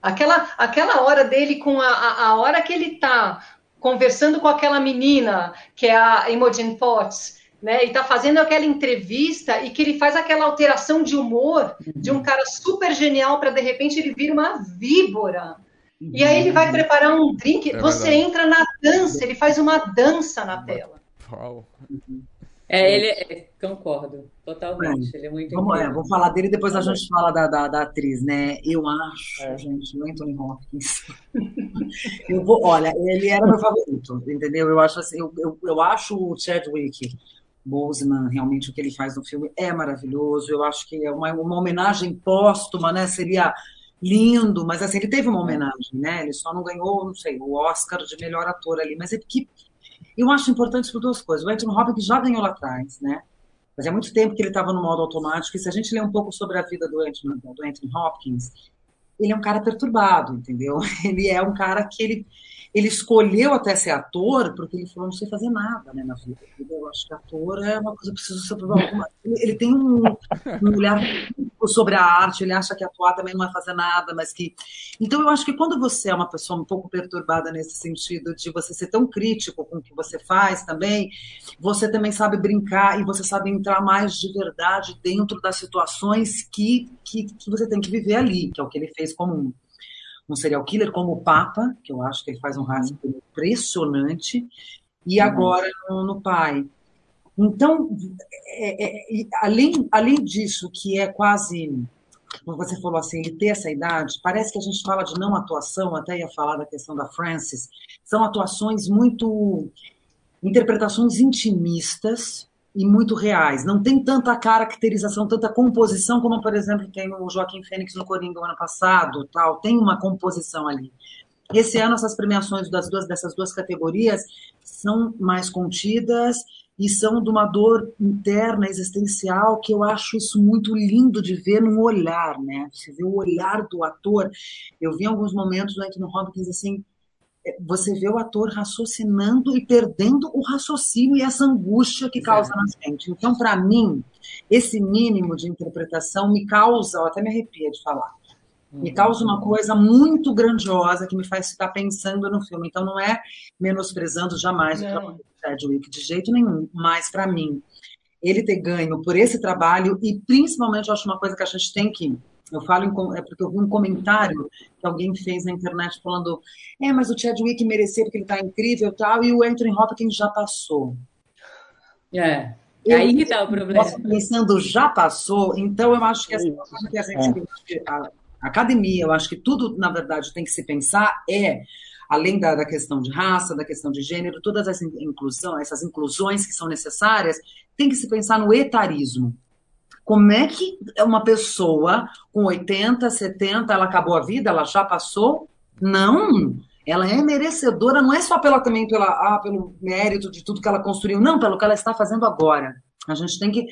Aquela, aquela hora dele com a, a, a hora que ele tá conversando com aquela menina, que é a Imogen Potts, né? E tá fazendo aquela entrevista e que ele faz aquela alteração de humor de um cara super genial para de repente ele vir uma víbora. E aí ele vai preparar um drink, é você entra na dança, ele faz uma dança na tela. É, ele é, concordo, totalmente. Ele é muito Vamos, é, vou falar dele depois a gente fala da, da, da atriz, né? Eu acho, é. gente, o Anthony Hopkins. eu vou, olha, ele era meu favorito, entendeu? Eu acho assim, eu, eu, eu acho o Chadwick Boseman, realmente o que ele faz no filme é maravilhoso. Eu acho que é uma, uma homenagem póstuma, né? Seria lindo, mas assim, ele teve uma homenagem, né? Ele só não ganhou, não sei, o Oscar de melhor ator ali, mas é porque eu acho importante por duas coisas. O Anthony Hopkins já ganhou lá atrás, né? Fazia muito tempo que ele estava no modo automático, e se a gente ler um pouco sobre a vida do Anthony, do Anthony Hopkins, ele é um cara perturbado, entendeu? Ele é um cara que ele ele escolheu até ser ator porque ele falou, não sei fazer nada né, na vida. Eu acho que ator é uma coisa, preciso saber alguma Ele tem um, um olhar sobre a arte, ele acha que atuar também não vai fazer nada, mas que... Então, eu acho que quando você é uma pessoa um pouco perturbada nesse sentido de você ser tão crítico com o que você faz também, você também sabe brincar e você sabe entrar mais de verdade dentro das situações que, que, que você tem que viver ali, que é o que ele fez como um serial killer como o Papa, que eu acho que ele faz um rasgo impressionante, e uhum. agora no, no pai. Então, é, é, além, além disso, que é quase, como você falou assim, ele ter essa idade, parece que a gente fala de não atuação, até ia falar da questão da Frances, são atuações muito. interpretações intimistas, e muito reais. Não tem tanta caracterização, tanta composição como, por exemplo, tem o Joaquim Fênix no Coringa no ano passado, tal. Tem uma composição ali. Esse ano essas premiações das duas dessas duas categorias são mais contidas e são de uma dor interna existencial que eu acho isso muito lindo de ver no olhar, né? Você vê o olhar do ator. Eu vi alguns momentos do Anthony Hopkins assim, você vê o ator raciocinando e perdendo o raciocínio e essa angústia que causa na gente. Então, para mim, esse mínimo de interpretação me causa, eu até me arrepia de falar, me uhum. causa uma coisa muito grandiosa que me faz ficar pensando no filme. Então, não é menosprezando jamais não. o trabalho do Chadwick, de jeito nenhum, mas para mim, ele ter ganho por esse trabalho e principalmente eu acho uma coisa que a gente tem que eu falo em, é porque eu vi um comentário que alguém fez na internet falando: é, mas o Chadwick merecia porque ele está incrível e tal, e o Anthony Hopkins já passou. É. Eu, aí que está o problema. Pensando, já passou, então eu acho que, essa, que a, gente, a academia, eu acho que tudo, na verdade, tem que se pensar é além da, da, questão de raça, da questão de gênero, todas essas inclusões, essas inclusões que são necessárias, tem que se pensar no etarismo. Como é que uma pessoa com 80, 70, ela acabou a vida, ela já passou? Não. Ela é merecedora, não é só pela também pela, ah, pelo mérito de tudo que ela construiu, não, pelo que ela está fazendo agora. A gente tem que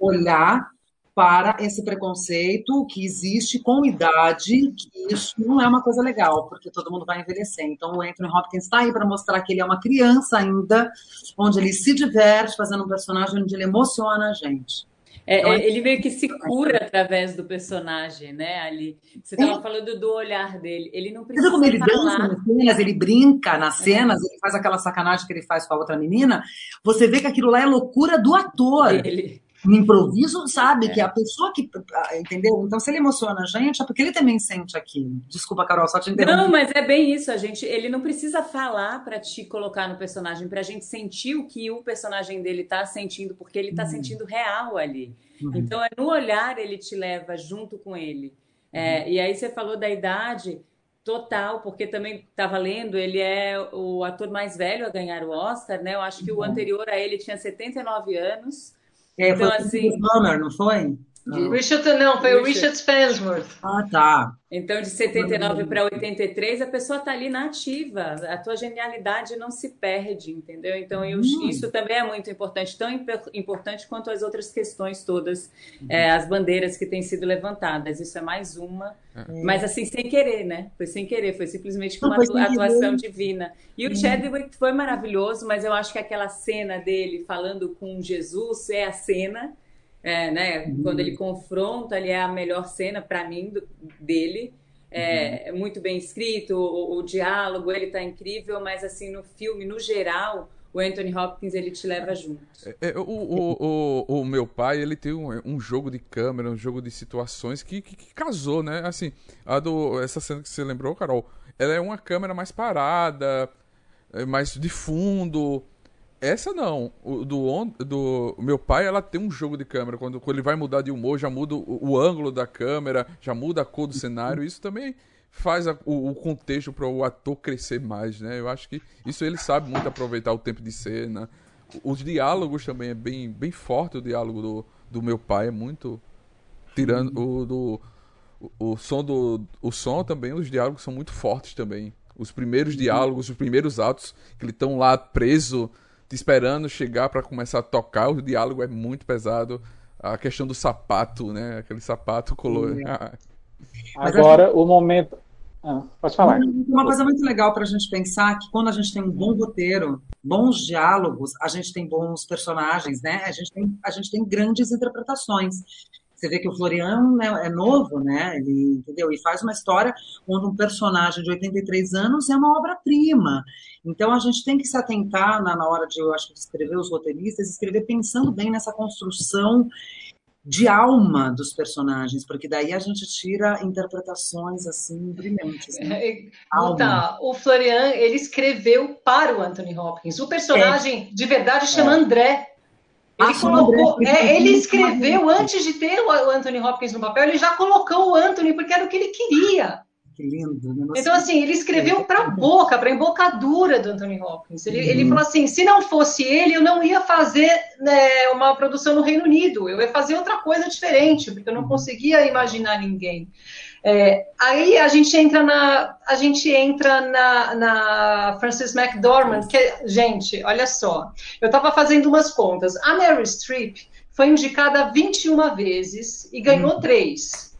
olhar para esse preconceito que existe com idade, que isso não é uma coisa legal, porque todo mundo vai envelhecer. Então, o Anthony Hopkins está aí para mostrar que ele é uma criança ainda, onde ele se diverte fazendo um personagem onde ele emociona a gente. É, então, é, ele meio que se cura através do personagem, né? Ali. Você estava é. falando do olhar dele. Ele não precisa. como ele dança nas cenas, ele brinca nas é. cenas, ele faz aquela sacanagem que ele faz com a outra menina. Você vê que aquilo lá é loucura do ator. Ele no improviso, sabe? É. Que a pessoa que. Entendeu? Então, se ele emociona a gente, é porque ele também sente aquilo. Desculpa, Carol, só te interromper. Não, mas é bem isso, a gente. Ele não precisa falar para te colocar no personagem, pra gente sentir o que o personagem dele tá sentindo, porque ele tá uhum. sentindo real ali. Uhum. Então, é no olhar ele te leva junto com ele. É, uhum. E aí você falou da idade. Total, porque também estava lendo, ele é o ator mais velho a ganhar o Oscar, né? Eu acho que o uhum. anterior a ele tinha 79 anos. É, então, foi assim, Hammer, não foi? Não. Richard, não, foi Richard. o Richard Fansworth. Ah, tá. Então, de 79 para 83, a pessoa está ali na ativa. A tua genialidade não se perde, entendeu? Então, eu, hum. isso também é muito importante, tão importante quanto as outras questões todas, uhum. é, as bandeiras que têm sido levantadas. Isso é mais uma, é. mas assim, sem querer, né? Foi sem querer, foi simplesmente com uma atuação divina. E o Chadwick foi maravilhoso, mas eu acho que aquela cena dele falando com Jesus é a cena é, né? Uhum. Quando ele confronta, ali é a melhor cena para mim do, dele. é, é muito bem escrito, o, o diálogo ele está incrível, mas assim no filme, no geral, o Anthony Hopkins ele te leva junto. É, é, o, o, o, o, meu pai ele tem um, um, jogo de câmera, um jogo de situações que, que, que, casou, né? Assim, a do essa cena que você lembrou, Carol, ela é uma câmera mais parada, é, mais de fundo. Essa não. O do, do meu pai, ela tem um jogo de câmera. Quando, quando ele vai mudar de humor, já muda o, o ângulo da câmera, já muda a cor do cenário. Isso também faz a, o, o, contexto para o ator crescer mais, né? Eu acho que isso ele sabe muito aproveitar o tempo de cena. Os diálogos também é bem, bem forte o diálogo do, do meu pai, é muito tirando o do o, o som do o som também, os diálogos são muito fortes também. Os primeiros diálogos, os primeiros atos que eles estão lá preso esperando chegar para começar a tocar. O diálogo é muito pesado. A questão do sapato, né? Aquele sapato color. Agora, gente... o momento. Ah, pode falar. Uma coisa muito legal para a gente pensar que quando a gente tem um bom roteiro, bons diálogos, a gente tem bons personagens, né? A gente tem, a gente tem grandes interpretações. Você vê que o Florian né, é novo, né? Ele, entendeu? E faz uma história onde um personagem de 83 anos é uma obra-prima. Então a gente tem que se atentar na, na hora de, eu acho, de escrever os roteiristas, escrever pensando bem nessa construção de alma dos personagens, porque daí a gente tira interpretações assim brilhantes. Né? É, tá, o Florian ele escreveu para o Anthony Hopkins. O personagem é. de verdade chama é. André. Ele, colocou, é, ele escreveu antes de ter o Anthony Hopkins no papel, ele já colocou o Anthony porque era o que ele queria. Que lindo. Né? Então, assim, ele escreveu para a boca, para a embocadura do Anthony Hopkins. Ele, uhum. ele falou assim: se não fosse ele, eu não ia fazer né, uma produção no Reino Unido, eu ia fazer outra coisa diferente, porque eu não uhum. conseguia imaginar ninguém. É, aí a gente entra na a gente entra na, na Frances McDormand, que é, gente, olha só, eu estava fazendo umas contas. A Mary Streep foi indicada 21 vezes e ganhou hum. três.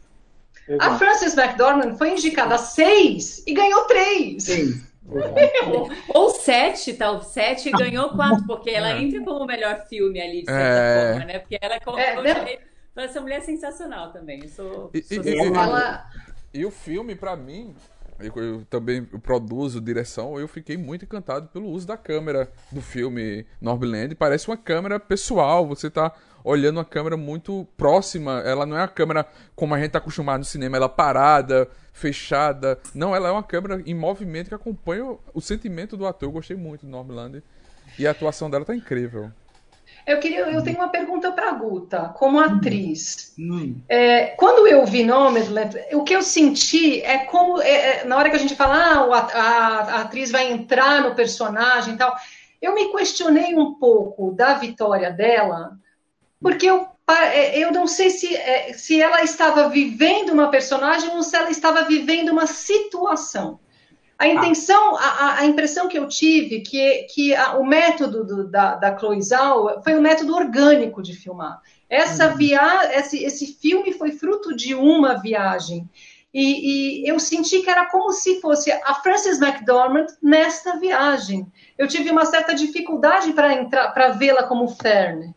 A Frances McDormand foi indicada seis e ganhou três. Sim. Ou sete, tal, sete e ganhou quatro, porque ela é. entra como o melhor filme ali, de certa é... forma, né? Porque ela é, né? essa mulher é sensacional também. Eu sou, e, sou e, ela... e o filme, para mim, eu, eu, também eu produzo direção, eu fiquei muito encantado pelo uso da câmera do filme Norbland. Parece uma câmera pessoal, você tá olhando uma câmera muito próxima. Ela não é a câmera como a gente está acostumado no cinema, ela parada, fechada. Não, ela é uma câmera em movimento que acompanha o, o sentimento do ator. Eu gostei muito do Normland. E a atuação dela tá incrível. Eu queria, eu tenho uma pergunta para a Guta, como atriz. Hum. É, quando eu vi Nomadland, o que eu senti é como é, é, na hora que a gente fala, ah, a, a, a, atriz vai entrar no personagem e tal, eu me questionei um pouco da vitória dela, porque eu, é, eu não sei se, é, se ela estava vivendo uma personagem ou se ela estava vivendo uma situação. A intenção, a, a impressão que eu tive que, que a, o método do, da, da Chloe Zhao foi um método orgânico de filmar. Essa uhum. via, esse, esse filme foi fruto de uma viagem. E, e, eu senti que era como se fosse a Frances McDormand nesta viagem. Eu tive uma certa dificuldade para entrar, para vê-la como Fern.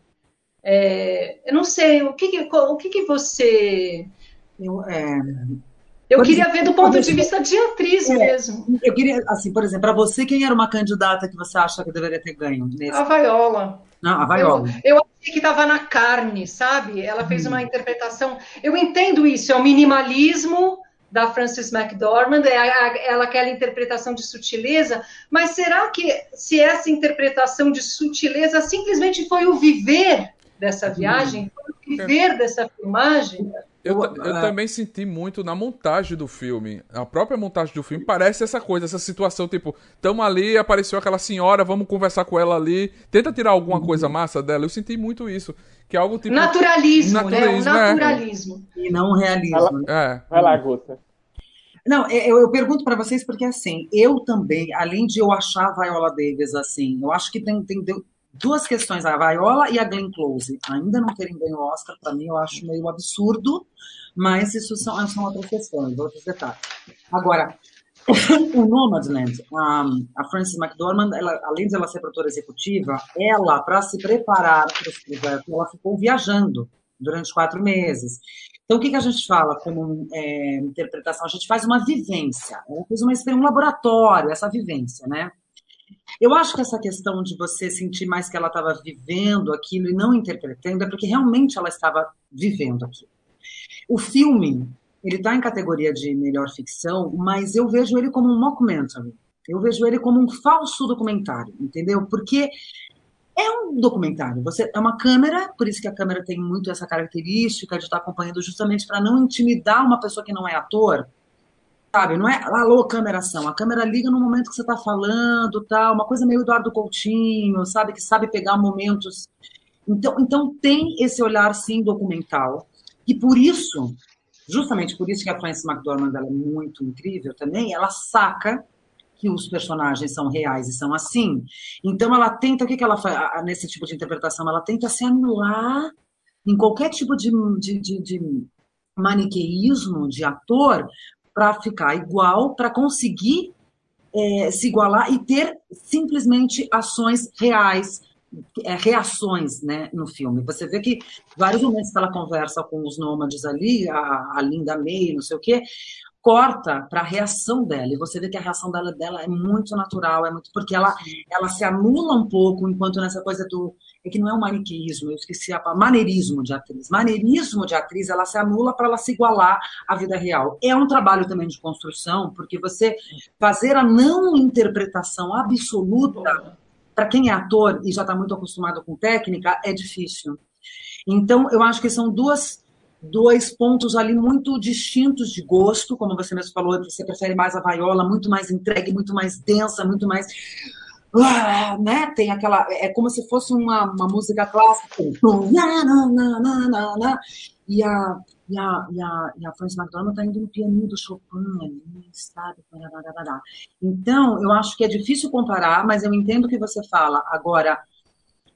É, eu não sei, o que, que o que, que você. Eu, é, eu queria ver do ponto de vista de atriz é, mesmo. Eu queria, assim, por exemplo, para você, quem era uma candidata que você acha que deveria ter ganho? Nesse... A Viola. Não, a Viola. Eu, eu achei que estava na carne, sabe? Ela fez hum. uma interpretação. Eu entendo isso, é o minimalismo da Frances McDormand, é ela aquela interpretação de sutileza, mas será que se essa interpretação de sutileza simplesmente foi o viver dessa viagem, viver dessa filmagem. Eu, eu uh, também senti muito na montagem do filme. A própria montagem do filme parece essa coisa, essa situação, tipo, tamo ali, apareceu aquela senhora, vamos conversar com ela ali, tenta tirar alguma coisa massa dela. Eu senti muito isso. Que é algo tipo. Naturalismo, naturalismo né? O naturalismo. É. E não realismo. É. Vai lá, Guta. Não, é, eu, eu pergunto para vocês porque assim, eu também, além de eu achar a Viola Davis assim, eu acho que tem, tem duas questões, a Viola e a Glenn Close. Ainda não terem ganho o Oscar, para mim, eu acho meio absurdo, mas isso são, são outras questões, outros detalhes. Agora, o Nomadland, a, a Frances McDormand, ela, além de ela ser produtora executiva, ela, para se preparar para esse projeto, ela ficou viajando durante quatro meses. Então, o que, que a gente fala como é, interpretação? A gente faz uma vivência. Ela fez uma, um laboratório, essa vivência, né? Eu acho que essa questão de você sentir mais que ela estava vivendo aquilo e não interpretando é porque realmente ela estava vivendo aquilo. O filme, ele está em categoria de melhor ficção, mas eu vejo ele como um mockumentary. Eu vejo ele como um falso documentário, entendeu? Porque é um documentário. Você é uma câmera, por isso que a câmera tem muito essa característica de estar acompanhando justamente para não intimidar uma pessoa que não é ator. Sabe, não é alô, câmera ação. A câmera liga no momento que você está falando, tal, uma coisa meio Eduardo Coutinho, sabe, que sabe pegar momentos. Então, então tem esse olhar sim documental. E por isso, justamente por isso que a Frances McDormand é muito incrível também, ela saca que os personagens são reais e são assim. Então ela tenta, o que, que ela faz nesse tipo de interpretação? Ela tenta se anular em qualquer tipo de, de, de, de maniqueísmo de ator para ficar igual, para conseguir é, se igualar e ter simplesmente ações reais, é, reações né, no filme. Você vê que vários momentos que ela conversa com os nômades ali, a, a Linda May, não sei o quê, corta para a reação dela. E você vê que a reação dela, dela é muito natural, é muito porque ela, ela se anula um pouco, enquanto nessa coisa do. É que não é um maniqueísmo, eu esqueci a. Maneirismo de atriz. Maneirismo de atriz, ela se anula para ela se igualar à vida real. É um trabalho também de construção, porque você fazer a não interpretação absoluta, para quem é ator e já está muito acostumado com técnica, é difícil. Então, eu acho que são duas dois pontos ali muito distintos de gosto, como você mesmo falou, você prefere mais a vaiola, muito mais entregue, muito mais densa, muito mais ah, né? Tem aquela é como se fosse uma, uma música clássica, e a e a, e a, e a Frances McDormand está indo no pianinho do Chopin ali, sabe? Então, eu acho que é difícil comparar, mas eu entendo o que você fala. Agora,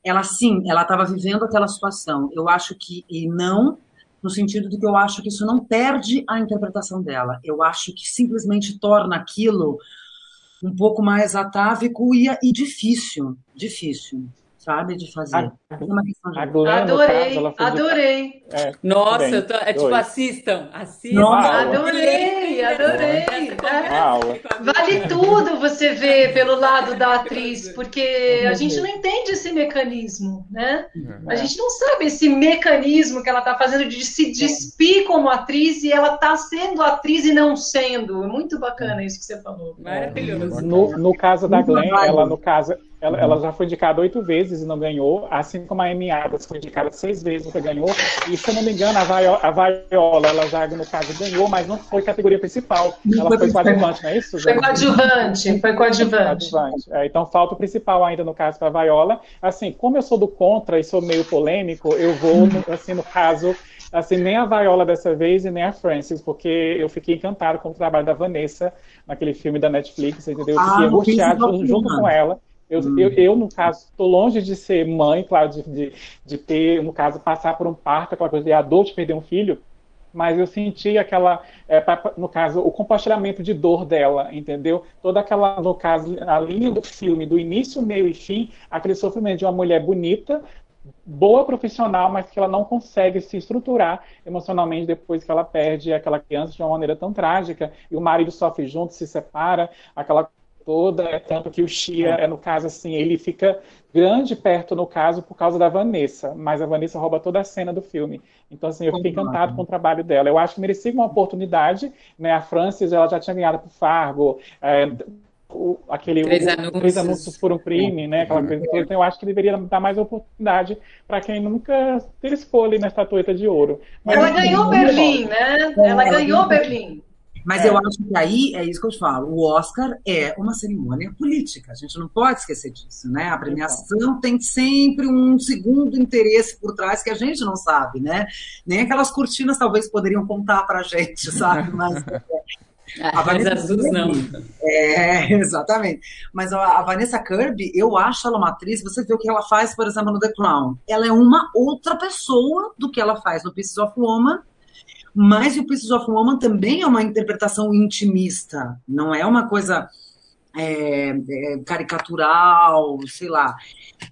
ela sim, ela estava vivendo aquela situação. Eu acho que, e não no sentido de que eu acho que isso não perde a interpretação dela. Eu acho que simplesmente torna aquilo um pouco mais atávico e, e difícil, difícil sabe, de fazer. A, é uma questão de... adorei, caso, adorei. De... É, Nossa, tô... é tipo, Dois. assistam, assistam. Nossa, adorei, adorei. Vale tudo você ver pelo lado da atriz, porque a gente não entende esse mecanismo, né? A gente não sabe esse mecanismo que ela está fazendo de se despir como atriz e ela está sendo atriz e não sendo. Muito bacana isso que você falou. Maravilhoso. No, no caso da Glenn, ela, no caso, ela, ela, já foi indicada oito vezes e não ganhou, assim como a Amy Adams foi indicada seis vezes e nunca ganhou. E se eu não me engano, a Viola, a Viola, ela já, no caso, ganhou, mas não foi categoria principal. Ela foi coadjuvante, não é isso? Foi coadjuvante, foi coadjuvante. coadjuvante. É, então falta o principal ainda, no caso, para a Viola. Assim, como eu sou do contra e sou meio polêmico, eu vou, assim, no caso, assim, nem a Viola dessa vez e nem a Frances, porque eu fiquei encantado com o trabalho da Vanessa naquele filme da Netflix, entendeu? Eu fiquei ah, angustiado junto com ela. Eu, hum. eu, eu, no caso, estou longe de ser mãe, claro, de, de, de, ter, no caso, passar por um parto, aquela coisa de adulto perder um filho, mas eu senti aquela, é, no caso, o compartilhamento de dor dela, entendeu? Toda aquela, no caso, a linha do filme, do início, meio e fim, aquele sofrimento de uma mulher bonita, boa profissional, mas que ela não consegue se estruturar emocionalmente depois que ela perde aquela criança de uma maneira tão trágica, e o marido sofre junto, se separa, aquela toda, é tanto que o Chia é no caso assim, ele fica grande perto no caso por causa da Vanessa, mas a Vanessa rouba toda a cena do filme. Então assim, eu fiquei encantado com o trabalho dela. Eu acho que merecia uma oportunidade, né? A Frances, ela já tinha ganhado por Fargo, é, o, aquele três, o, anúncios. três anúncios por um crime, né? Aquela coisa toda. Então eu acho que deveria dar mais oportunidade para quem nunca teve escolha na estatueta de ouro. Mas, ela ganhou Berlim, né? Ela ganhou Berlim. Mas é. eu acho que aí é isso que eu te falo. O Oscar é uma cerimônia política. A gente não pode esquecer disso, né? A premiação tem sempre um segundo interesse por trás que a gente não sabe, né? Nem aquelas cortinas talvez poderiam contar para a gente, sabe? Mas a Vanessa Kirby, não. É, exatamente. Mas a, a, Vanessa Kirby, eu acho ela uma atriz. Você vê o que ela faz, por exemplo, no The Crown. Ela é uma outra pessoa do que ela faz no Pieces of Woman mas o Pieces of Woman também é uma interpretação intimista, não é uma coisa é, é, caricatural, sei lá.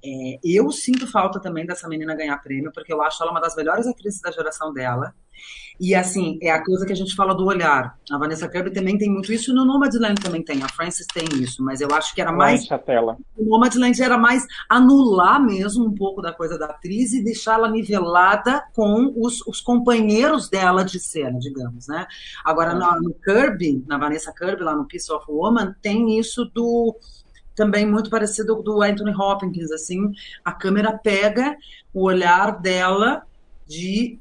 É, eu sinto falta também dessa menina ganhar prêmio, porque eu acho ela uma das melhores atrizes da geração dela. E assim, é a coisa que a gente fala do olhar. A Vanessa Kirby também tem muito isso, e no Nomadland também tem. A Frances tem isso, mas eu acho que era mais. A tela. O Nomadland era mais anular mesmo um pouco da coisa da atriz e deixá-la nivelada com os, os, companheiros dela de cena, digamos, né? Agora, no, no Kirby, na Vanessa Kirby, lá no Piece of Woman, tem isso do também muito parecido do Anthony Hopkins, assim, a câmera pega o olhar dela de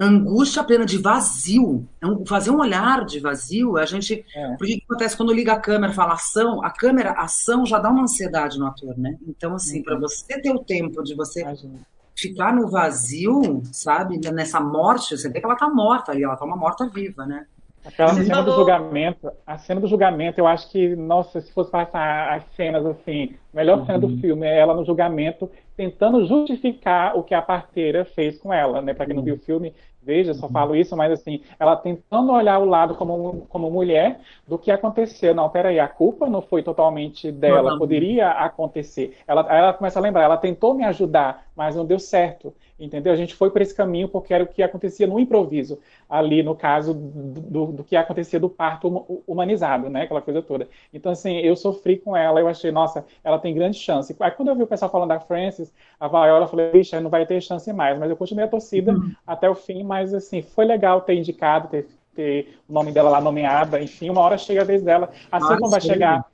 angústia plena de vazio, é fazer um olhar de vazio, a gente, é. porque que acontece quando liga a câmera, fala ação, a câmera, ação já dá uma ansiedade no ator, né? Então assim, uhum. para você ter o tempo de você Imagina. ficar no vazio, sabe, nessa morte, você vê que ela tá morta ali, ela tá uma morta viva, né? Aquela cena falou... do julgamento, a cena do julgamento, eu acho que, nossa, se fosse passar as cenas assim, melhor uhum. cena do uhum. filme é ela no julgamento tentando justificar o que a parteira fez com ela, né? Para quem não viu o filme, veja, só falo isso, mas assim, ela tentando olhar o lado como, como mulher do que aconteceu. Não, peraí, a culpa não foi totalmente dela, poderia acontecer. Ela, ela começa a lembrar, ela tentou me ajudar, mas não deu certo. Entendeu? A gente foi por esse caminho porque era o que acontecia no improviso, ali no caso do, do que acontecia do parto humanizado, né? Aquela coisa toda. Então, assim, eu sofri com ela, eu achei, nossa, ela tem grande chance. Aí quando eu vi o pessoal falando da Frances, a Viola, eu falei, bicha, não vai ter chance mais, mas eu continuei a torcida uhum. até o fim, mas assim, foi legal ter indicado, ter, ter o nome dela lá nomeada, enfim, uma hora chega a vez dela, assim como vai chegar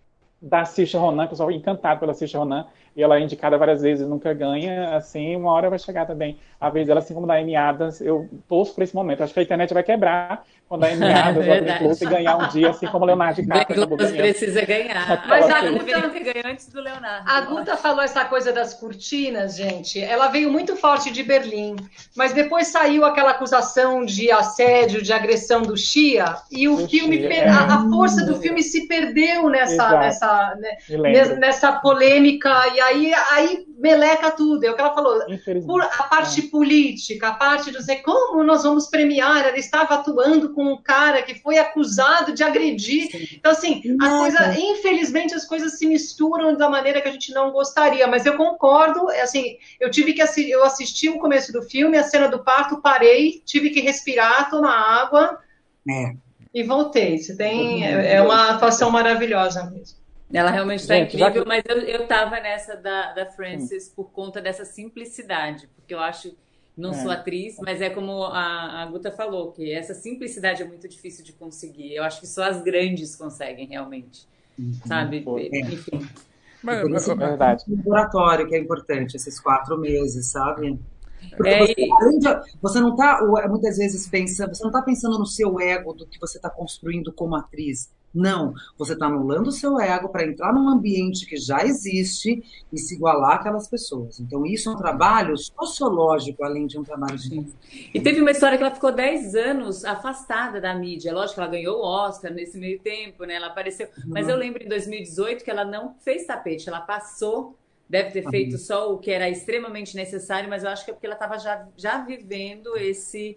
da Cisha Ronan, que eu sou encantado pela Cisha Ronan, e ela é indicada várias vezes, nunca ganha, assim, uma hora vai chegar também a vez dela, assim como da Amy Adams, eu torço por esse momento. Acho que a internet vai quebrar quando a Amy Adams é ou a ganhar um dia, assim como o Leonardo DiCaprio. Glenn precisa ganhar. Mas a Guta deveria ter ganho antes do Leonardo. A Guta falou essa coisa das cortinas, gente. Ela veio muito forte de Berlim, mas depois saiu aquela acusação de assédio, de agressão do Chia, e o, o filme, Chia, é. a, a, força do filme se perdeu nessa, nessa, né, nessa polêmica, e aí, aí meleca tudo. É o que ela falou. A parte política, a parte do dizer como nós vamos premiar, ela estava atuando com um cara que foi acusado de agredir. Sim. Então, assim, a coisa, infelizmente, as coisas se misturam da maneira que a gente não gostaria, mas eu concordo, é assim, eu tive que assistir, eu assisti o começo do filme, a cena do parto, parei, tive que respirar, tomar água. É. E voltei. Você tem. É, é uma atuação maravilhosa mesmo. Ela realmente está incrível, mas eu, eu tava nessa da, da Frances por conta dessa simplicidade, porque eu acho, não é. sou atriz, mas é como a, a Guta falou, que essa simplicidade é muito difícil de conseguir. Eu acho que só as grandes conseguem realmente, uhum. sabe? É. Enfim. Mas, mas, é verdade. laboratório que é importante, esses quatro meses, sabe? Porque é, você, de, você não está muitas vezes pensando, você não está pensando no seu ego do que você está construindo como atriz. Não, você está anulando o seu ego para entrar num ambiente que já existe e se igualar àquelas pessoas. Então, isso é um trabalho sociológico, além de um trabalho de. E teve uma história que ela ficou 10 anos afastada da mídia. Lógico que ela ganhou o Oscar nesse meio tempo, né? Ela apareceu. Uhum. Mas eu lembro em 2018 que ela não fez tapete, ela passou. Deve ter feito uhum. só o que era extremamente necessário, mas eu acho que é porque ela estava já, já vivendo esse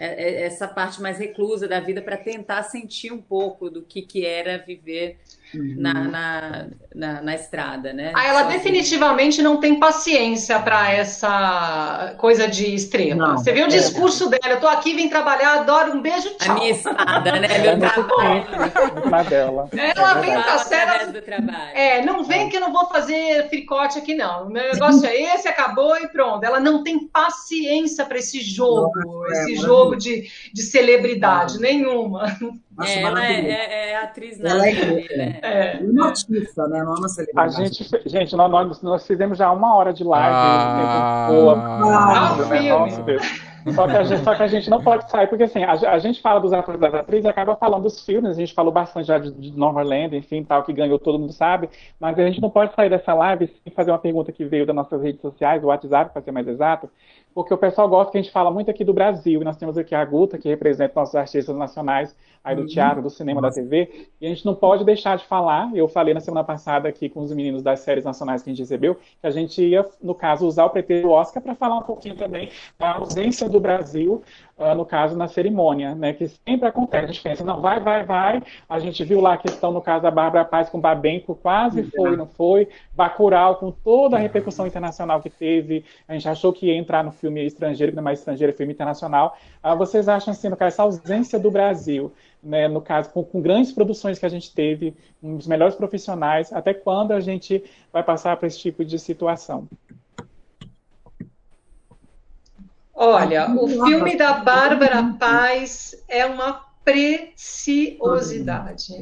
essa parte mais reclusa da vida para tentar sentir um pouco do que, que era viver uhum. na, na, na, na, estrada, né? Ah, ela definitivamente não tem paciência para essa coisa de estrela. Não, Você vê o é discurso é. dela, eu tô aqui, vim trabalhar, adoro, um beijo, tchau. A minha espada, né? Meu trabalho. dela. Ela vem com a. É, não vem que eu não vou fazer fricote aqui, não. O meu negócio é esse, acabou e pronto. Ela não tem paciência para esse jogo, Nossa, esse jogo de, de celebridade, nenhuma. Nossa, é, ela é, é, é, atriz na ela é, né? é, é uma artista, né? Não é uma celebridade. A gente, gente nós, nós, nós fizemos já uma hora de live. Ah, boa, ah, né? Nossa, Deus. Só que, a gente, só que a gente não pode sair, porque assim, a, a gente fala dos atores das atrizes e acaba falando dos filmes, a gente falou bastante já de, de Land, enfim, tal, que ganhou, todo mundo sabe, mas a gente não pode sair dessa live sem fazer uma pergunta que veio das nossas redes sociais, do WhatsApp, para ser mais exato, porque o pessoal gosta que a gente fala muito aqui do Brasil, e nós temos aqui a Guta, que representa nossos artistas nacionais, aí do uhum. teatro, do cinema, Nossa. da TV, e a gente não pode deixar de falar, eu falei na semana passada aqui com os meninos das séries nacionais que a gente recebeu, que a gente ia, no caso, usar o pretexto do Oscar para falar um pouquinho também da ausência do Brasil, no caso, na cerimônia, né? Que sempre acontece. A gente pensa, não, vai, vai, vai. A gente viu lá a questão, no caso da Bárbara Paz com Babenco, quase foi, não foi. Bacurau, com toda a repercussão internacional que teve. A gente achou que ia entrar no filme estrangeiro, não é mais estrangeiro, é filme internacional. Uh, vocês acham, assim, no caso, essa ausência do Brasil, né, no caso, com, com, grandes produções que a gente teve, um dos melhores profissionais, até quando a gente vai passar por esse tipo de situação? Olha, o filme da Bárbara Paz é uma preciosidade.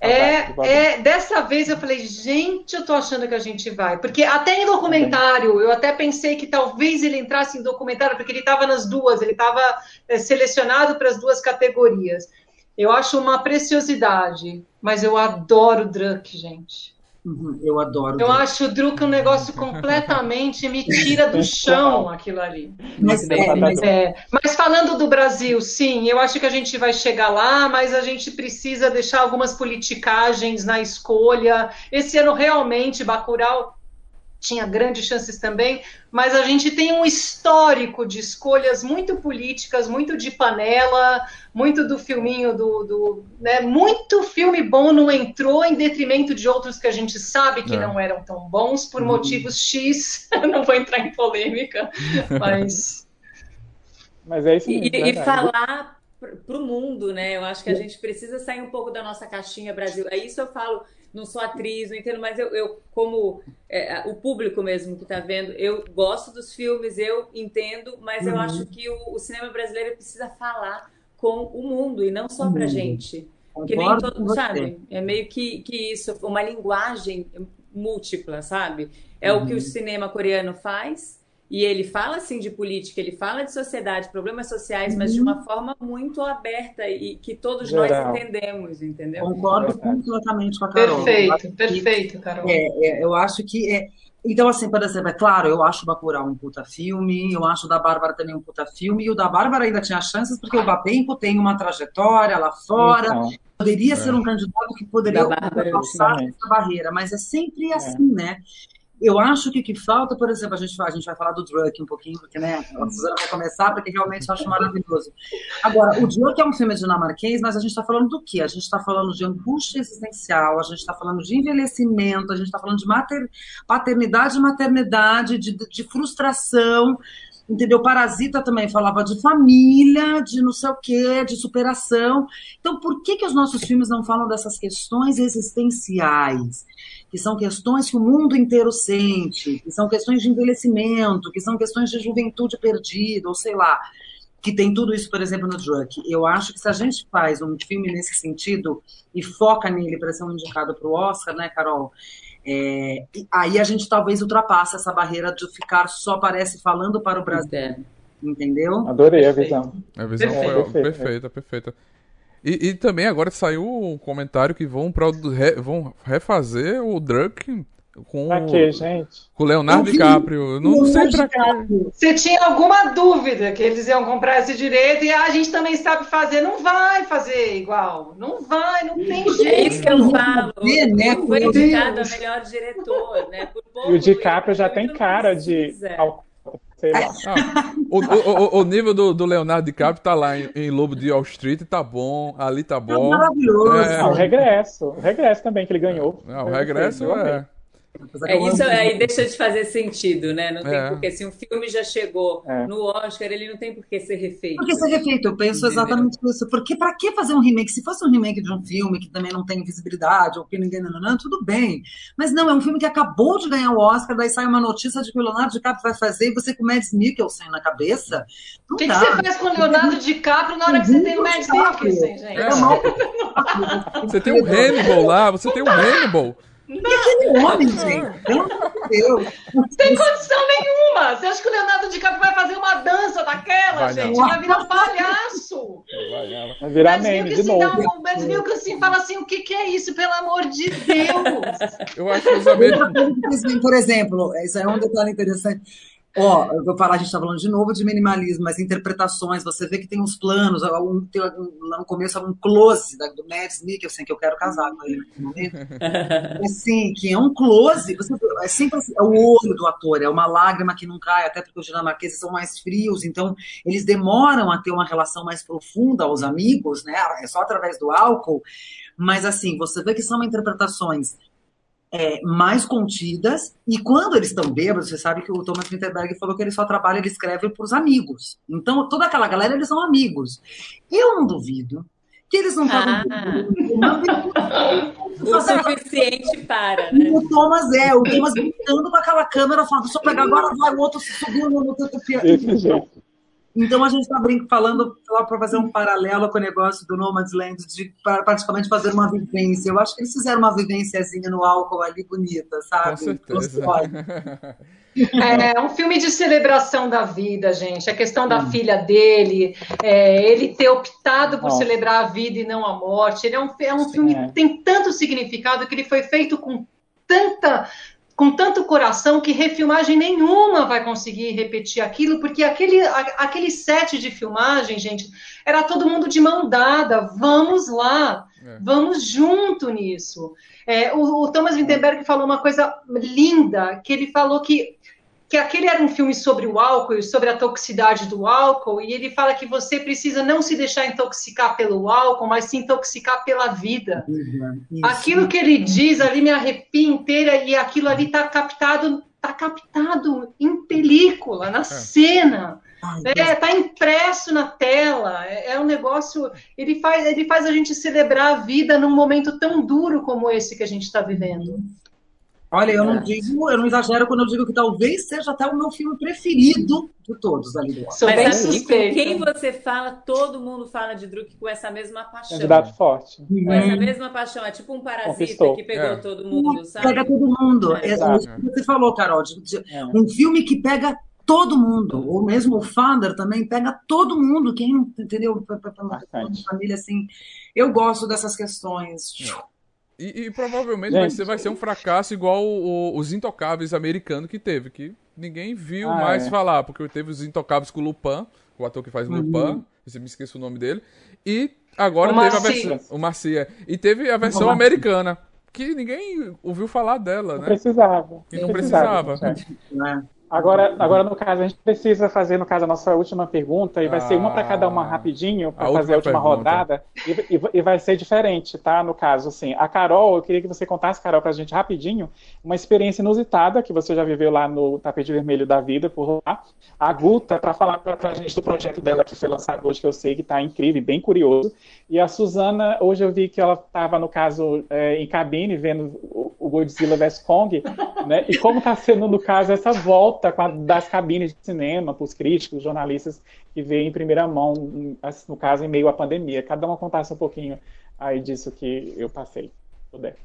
É, é, dessa vez eu falei, gente, eu tô achando que a gente vai. Porque até em documentário, eu até pensei que talvez ele entrasse em documentário, porque ele estava nas duas, ele estava é, selecionado para as duas categorias. Eu acho uma preciosidade, mas eu adoro Druk, gente. Uhum, eu adoro. Eu acho o Druk um negócio completamente me tira do chão aquilo ali. Mas, é, mas, é, mas falando do Brasil, sim, eu acho que a gente vai chegar lá, mas a gente precisa deixar algumas politicagens na escolha. Esse ano realmente Bacurau tinha grandes chances também, mas a gente tem um histórico de escolhas muito políticas, muito de panela, muito do filminho do, do né, muito filme bom não entrou em detrimento de outros que a gente sabe que é. não eram tão bons por uhum. motivos X. não vou entrar em polêmica, mas mas é isso. Mesmo, e, e falar para o mundo, né? Eu acho que a gente precisa sair um pouco da nossa caixinha Brasil. É isso eu falo não sou atriz, não entendo, mas eu, eu como é, o público mesmo que está vendo, eu gosto dos filmes, eu entendo, mas uhum. eu acho que o, o, cinema brasileiro precisa falar com o mundo e não só para uhum. gente. Que nem todo, sabe? É meio que, que isso, uma linguagem múltipla, sabe? É uhum. o que o uhum. cinema coreano faz, e ele fala assim de política, ele fala de sociedade, problemas sociais, mas de uma uhum. forma muito aberta e que todos Geral. nós entendemos, entendeu? Concordo completamente com a Carol. Perfeito, perfeito, Carol. É, é, eu acho que é, então, assim, por exemplo, é claro, eu acho o Bacurau um puta filme, eu acho o da Bárbara também um puta filme, e o da Bárbara ainda tinha chances, porque o Babenco tem uma trajetória lá fora, então, poderia é. ser um candidato que poderia passar essa barreira, mas é sempre é. assim, né? Eu acho que o que falta, por exemplo, a gente, a gente vai falar do Druk um pouquinho, porque né, a Suzana vai começar, porque realmente eu acho maravilhoso. Agora, o Druk é um filme dinamarquês, mas a gente está falando do quê? A gente está falando de angústia existencial, a gente está falando de envelhecimento, a gente está falando de mater, paternidade e maternidade, de, de frustração, entendeu? Parasita também falava de família, de não sei o quê, de superação. Então, por que, que os nossos filmes não falam dessas questões existenciais? Que são questões que o mundo inteiro sente, que são questões de envelhecimento, que são questões de juventude perdida, ou sei lá, que tem tudo isso, por exemplo, no Druk. Eu acho que se a gente faz um filme nesse sentido e foca nele para ser um indicado para o Oscar, né, Carol? É, aí a gente talvez ultrapasse essa barreira de ficar só parece falando para o Brasil. Entendeu? Adorei a visão. A visão foi perfeita, perfeita. E, e, também agora saiu um comentário que vão, re, vão refazer o Drunk com, pra quê, gente? com o Leonardo DiCaprio. Não, não sei pra quê. Você tinha alguma dúvida que eles iam comprar esse direito e ah, a gente também sabe fazer. Não vai fazer igual. Não vai, não tem jeito. É isso que eu falo. Né? Foi indicado a melhor diretor, né? e o DiCaprio já tem cara de Sei lá. Ah, o, o, o, nível do, do, Leonardo DiCaprio tá lá em, em, Lobo de Wall Street, tá bom, ali tá bom. É maravilhoso. É... Ah, o regresso. O regresso também que ele ganhou. É, o regresso é. É, isso aí deixa de fazer sentido, né? Não tem é. porque se um filme já chegou é. no Oscar, ele não tem por que ser refeito. Por que ser refeito? Eu penso exatamente isso. Porque para que fazer um remake? Se fosse um remake de um filme que também não tem visibilidade, ou que ninguém não, não, tudo bem. Mas não, é um filme que acabou de ganhar o Oscar, daí sai uma notícia de que o Leonardo DiCaprio vai fazer e você com o Mads Mikkelsen na cabeça. O que, que, você faz com o Leonardo DiCaprio na hora que você tem o Mads Mikkelsen, gente? É. Você tem um Hannibal lá, você tem um Hannibal. E aquele homem, gente? Pelo amor de Deus. Não tem condição nenhuma. Você acha que o Leonardo DiCaprio vai fazer uma dança daquela, vai gente? Não. Vai virar um palhaço. Vai virar meme de novo. O Mads Mikkelsen fala assim, o que, que é isso, pelo amor de Deus? Eu acho que os Por exemplo, isso é um detalhe interessante. Ó, eu vou falar, a gente está falando de novo de minimalismo, mas interpretações, você vê que tem uns planos, um, tem, lá no começo um close da, do Mads Mikkelsen, que eu quero casar com ele naquele momento. assim, que é um close, você, é sempre assim, é o olho do ator, é uma lágrima que não cai, até porque os dinamarqueses são mais frios, então eles demoram a ter uma relação mais profunda aos amigos, né? É só através do álcool. Mas assim, você vê que são interpretações é, mais contidas, e quando eles estão bêbados, você sabe que o Thomas Winterberg falou que ele só trabalha, ele escreve para os amigos. Então, toda aquela galera, eles são amigos. Eu não duvido que eles não estavam. Ah. o suficiente para, né? O Thomas é, o Thomas gritando com aquela câmera, falando, eu pegar agora, vai, o outro subiu no outro então a gente está falando lá para fazer um paralelo com o negócio do Nomadland, de praticamente fazer uma vivência. Eu acho que eles fizeram uma vivênciazinha no álcool ali bonita, sabe? Com certeza. É um filme de celebração da vida, gente. A questão da hum. filha dele, é, ele ter optado por Nossa. celebrar a vida e não a morte. Ele é um, é um filme que tem tanto significado que ele foi feito com tanta com tanto coração que refilmagem nenhuma vai conseguir repetir aquilo, porque aquele, aquele set de filmagem, gente, era todo mundo de mão dada. Vamos lá, é. vamos junto nisso. É, o, o Thomas Winterberg falou uma coisa linda, que ele falou que que aquele era um filme sobre o álcool e sobre a toxicidade do álcool, e ele fala que você precisa não se deixar intoxicar pelo álcool, mas se intoxicar pela vida. Uhum, aquilo que ele diz ali me arrepia inteira e aquilo ali está captado, tá captado em película, na é. cena. Está é, impresso na tela, é, é, um negócio. Ele faz, ele faz a gente celebrar a vida num momento tão duro como esse que a gente está vivendo. Olha, eu não digo, eu não exagero quando eu digo que talvez seja até o meu filme preferido de todos ali do Oscar. Mas assim, com quem você fala, todo mundo fala de Druk com essa mesma paixão. Candidato forte. Com essa mesma paixão. É tipo um parasita Conquistou. que pegou é. todo mundo, sabe? Pega todo mundo. É, é o que você falou, Carol. De, de, é. um filme que pega todo mundo. Ou mesmo o Thunder também pega todo mundo. Quem não entendeu? Família assim. Eu gosto dessas questões. É. E, e provavelmente vai ser, vai ser um fracasso igual o, o, os Intocáveis americano que teve, que ninguém viu ah, mais é. falar, porque teve os Intocáveis com o Lupin, o ator que faz uhum. Lupin, você me esqueço o nome dele, e agora o teve a versão. O Marcia. E teve a versão americana, que ninguém ouviu falar dela, não né? Precisava. Que não precisava. precisava. Agora, agora, no caso, a gente precisa fazer, no caso, a nossa última pergunta, e vai ah, ser uma para cada uma rapidinho, para fazer a última pergunta. rodada, e, e, e, vai ser diferente, tá? No caso, assim, a Carol, eu queria que você contasse, Carol, para a gente rapidinho, uma experiência inusitada que você já viveu lá no Tapete Vermelho da Vida, por lá. A Guta, para falar para a gente do projeto dela que foi lançado hoje, que eu sei que está incrível bem curioso. E a Suzana, hoje eu vi que ela estava, no caso, é, em cabine, vendo o Godzilla vs Kong, né? E como está sendo, no caso, essa volta volta a, das cabines de cinema para os críticos, jornalistas que veem em primeira mão, no caso, em meio à pandemia. Cada uma contasse um pouquinho aí disso que eu passei, puder.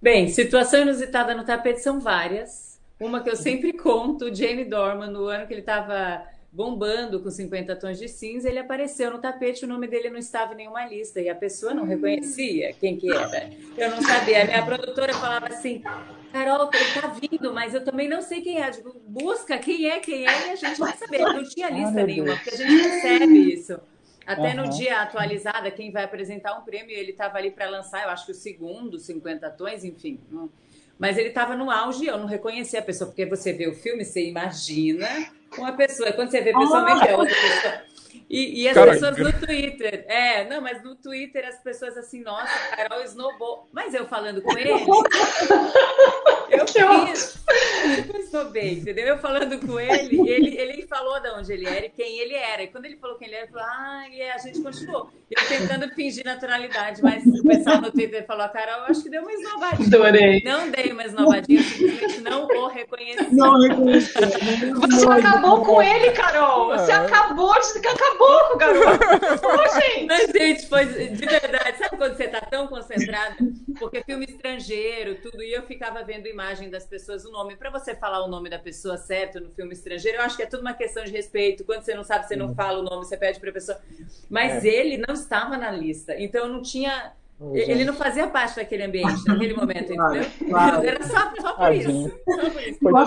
Bem, situação inusitada no tapete são várias. Uma que eu sempre conto, Jane Dorman, no ano que ele estava bombando com 50 tons de cinza, ele apareceu no tapete, o nome dele não estava em nenhuma lista e a pessoa não reconhecia quem que era. Eu não sabia. A minha produtora falava assim: Carol, ele tá vindo, mas eu também não sei quem é. Digo, busca quem é, quem é, e a gente vai saber. Não tinha lista nenhuma, porque a gente recebe isso. Até uhum. no dia atualizada, quem vai apresentar um prêmio, ele estava ali para lançar, eu acho que o segundo, 50 tons, enfim. Mas ele estava no auge, eu não reconhecia a pessoa, porque você vê o filme, você imagina uma pessoa. Quando você vê pessoalmente, é outra pessoa. E, e as Cara, pessoas no Twitter, é, não, mas no Twitter as pessoas assim, nossa, Carol esnobou. Mas eu falando com ele, eu fiz, eu esnobei, entendeu? Eu falando com ele, ele, ele falou de onde ele era e quem ele era. E quando ele falou quem ele era, ele falou, ah, e a gente continuou. Eu tentando fingir naturalidade, mas o pessoal no Twitter falou, Carol, eu acho que deu uma esnobadinha. Adorei. Não dei uma esnobadinha, simplesmente não o reconheci. Não reconheci. Você acabou com ele, Carol. Você acabou de acabou pouco, garoto. gente. Mas, gente, foi de verdade. Sabe quando você tá tão concentrado? Porque filme estrangeiro, tudo, e eu ficava vendo imagem das pessoas, o nome. Para você falar o nome da pessoa certo no filme estrangeiro, eu acho que é tudo uma questão de respeito. Quando você não sabe, você não fala o nome, você pede pra pessoa. Mas é. ele não estava na lista. Então eu não tinha ele não fazia parte daquele ambiente, naquele momento, entendeu? Claro. Era só, só, por isso,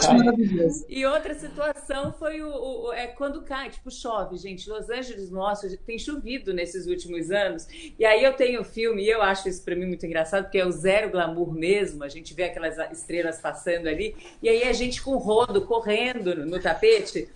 só por isso. E outra situação foi o, o, é quando cai, tipo, chove, gente. Los Angeles, nossa, tem chovido nesses últimos anos. E aí eu tenho o filme, e eu acho isso para mim muito engraçado, porque é o zero glamour mesmo. A gente vê aquelas estrelas passando ali, e aí a gente com rodo correndo no, no tapete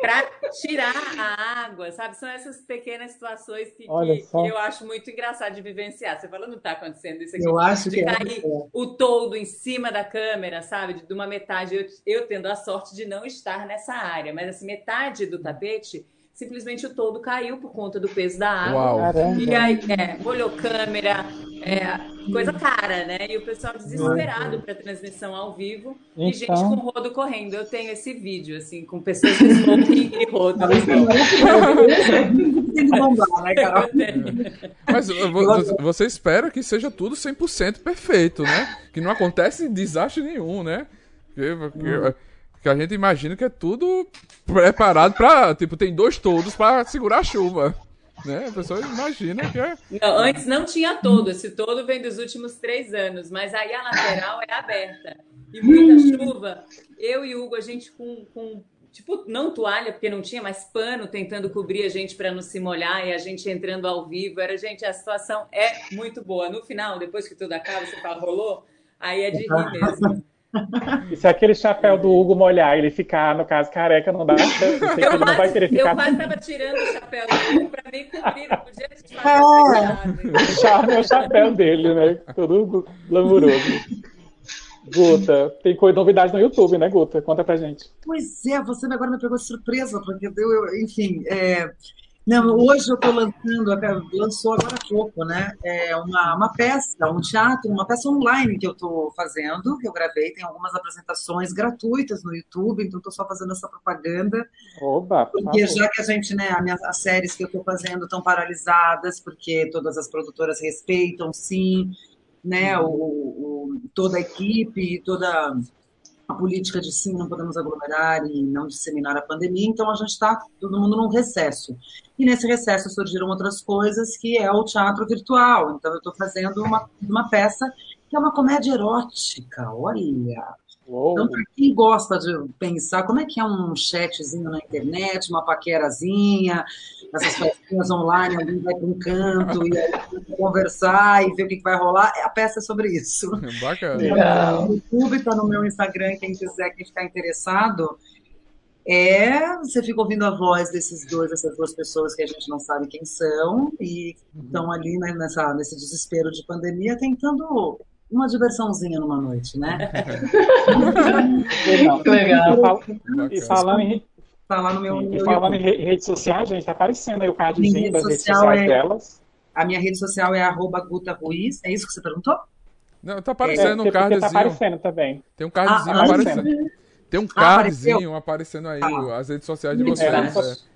para tirar a água, sabe? São essas pequenas situações que, que, que eu acho muito engraçado de vivenciar. Você falou, não está acontecendo isso aqui. Eu acho de que cair é. o todo em cima da câmera, sabe? De uma metade. Eu, eu tendo a sorte de não estar nessa área, mas assim, metade do tapete simplesmente o todo caiu por conta do peso da água. Uau. E aí, é, molhou câmera, é, coisa cara, né? E o pessoal desesperado para transmissão ao vivo Então... e gente com rodo correndo. Eu tenho esse vídeo, assim, com pessoas com smoking e rodo. Tem que bombar, Carol? Mas vo- você espera que seja tudo 100% perfeito, né? Que não acontece desastre nenhum, né? Que, que- que a gente imagina que é tudo preparado pra. Tipo, tem dois todos pra segurar a chuva. Né? A pessoa imagina que é. Não, antes não tinha todo, esse todo vem dos últimos três anos, mas aí a lateral é aberta. E muita chuva. Eu e Hugo, a gente com, com tipo, não toalha, porque não tinha, mas pano tentando cobrir a gente para não se molhar e a gente entrando ao vivo. Era, gente, a situação é muito boa. No final, depois que tudo acaba, você fala, rolou, aí é de rir mesmo. E se aquele chapéu do Hugo molhar, ele ficar, no caso, careca, não dá chance. Eu sei que ele não vai querer Eu ficar. quase estava tirando o chapéu do Hugo para me cobrir, não podia É. O charme é o chapéu dele, né? Todo glamuroso. Guta, tem coisa, novidade no YouTube, né, Guta? Conta pra gente. Pois é, você agora me pegou de surpresa, porque eu- enfim. é, não, hoje eu estou lançando, lançou agora há pouco, né? É uma, uma peça, um teatro, uma peça online que eu estou fazendo, que eu gravei, tem algumas apresentações gratuitas no YouTube, então estou só fazendo essa propaganda. Oba, por Porque já que a gente, né, minha- as séries que eu estou fazendo estão paralisadas, porque todas as produtoras respeitam, sim, né, o, o- toda a equipe, toda a política de sim, não podemos aglomerar e não disseminar a pandemia, então a gente está todo mundo num recesso. E nesse recesso surgiram outras coisas, que é o teatro virtual. Então eu estou fazendo uma, uma peça que é uma comédia erótica, olha. Uou. Então, para quem gosta de pensar como é que é um chatzinho na internet, uma paquerazinha, essas festinhas online, alguém vai para um canto e aí conversar e ver o que que vai rolar, a peça é sobre isso. Bacana. Legal. No YouTube, está no meu Instagram, quem quiser, quem ficar interessado. É, você fica ouvindo a voz desses dois, essas duas pessoas que a gente não sabe quem são e estão ali né, nessa, nesse desespero de pandemia tentando uma diversãozinha numa noite, né? Legal. Legal. E. E falando em, Tá no meu, e falando YouTube. redes sociais, gente, tá aparecendo aí o cardzinho rede das redes sociais é- delas. A minha rede social é arroba Guta Ruiz. É isso que você perguntou? Não, tá É, aparecendo um porque tá cardzinho. aparecendo também. Tem um cardzinho Ah, aparecendo. Tem um Ah, apareceu? cardzinho aparecendo aí, Ah. as redes sociais de vocês. É. Ah,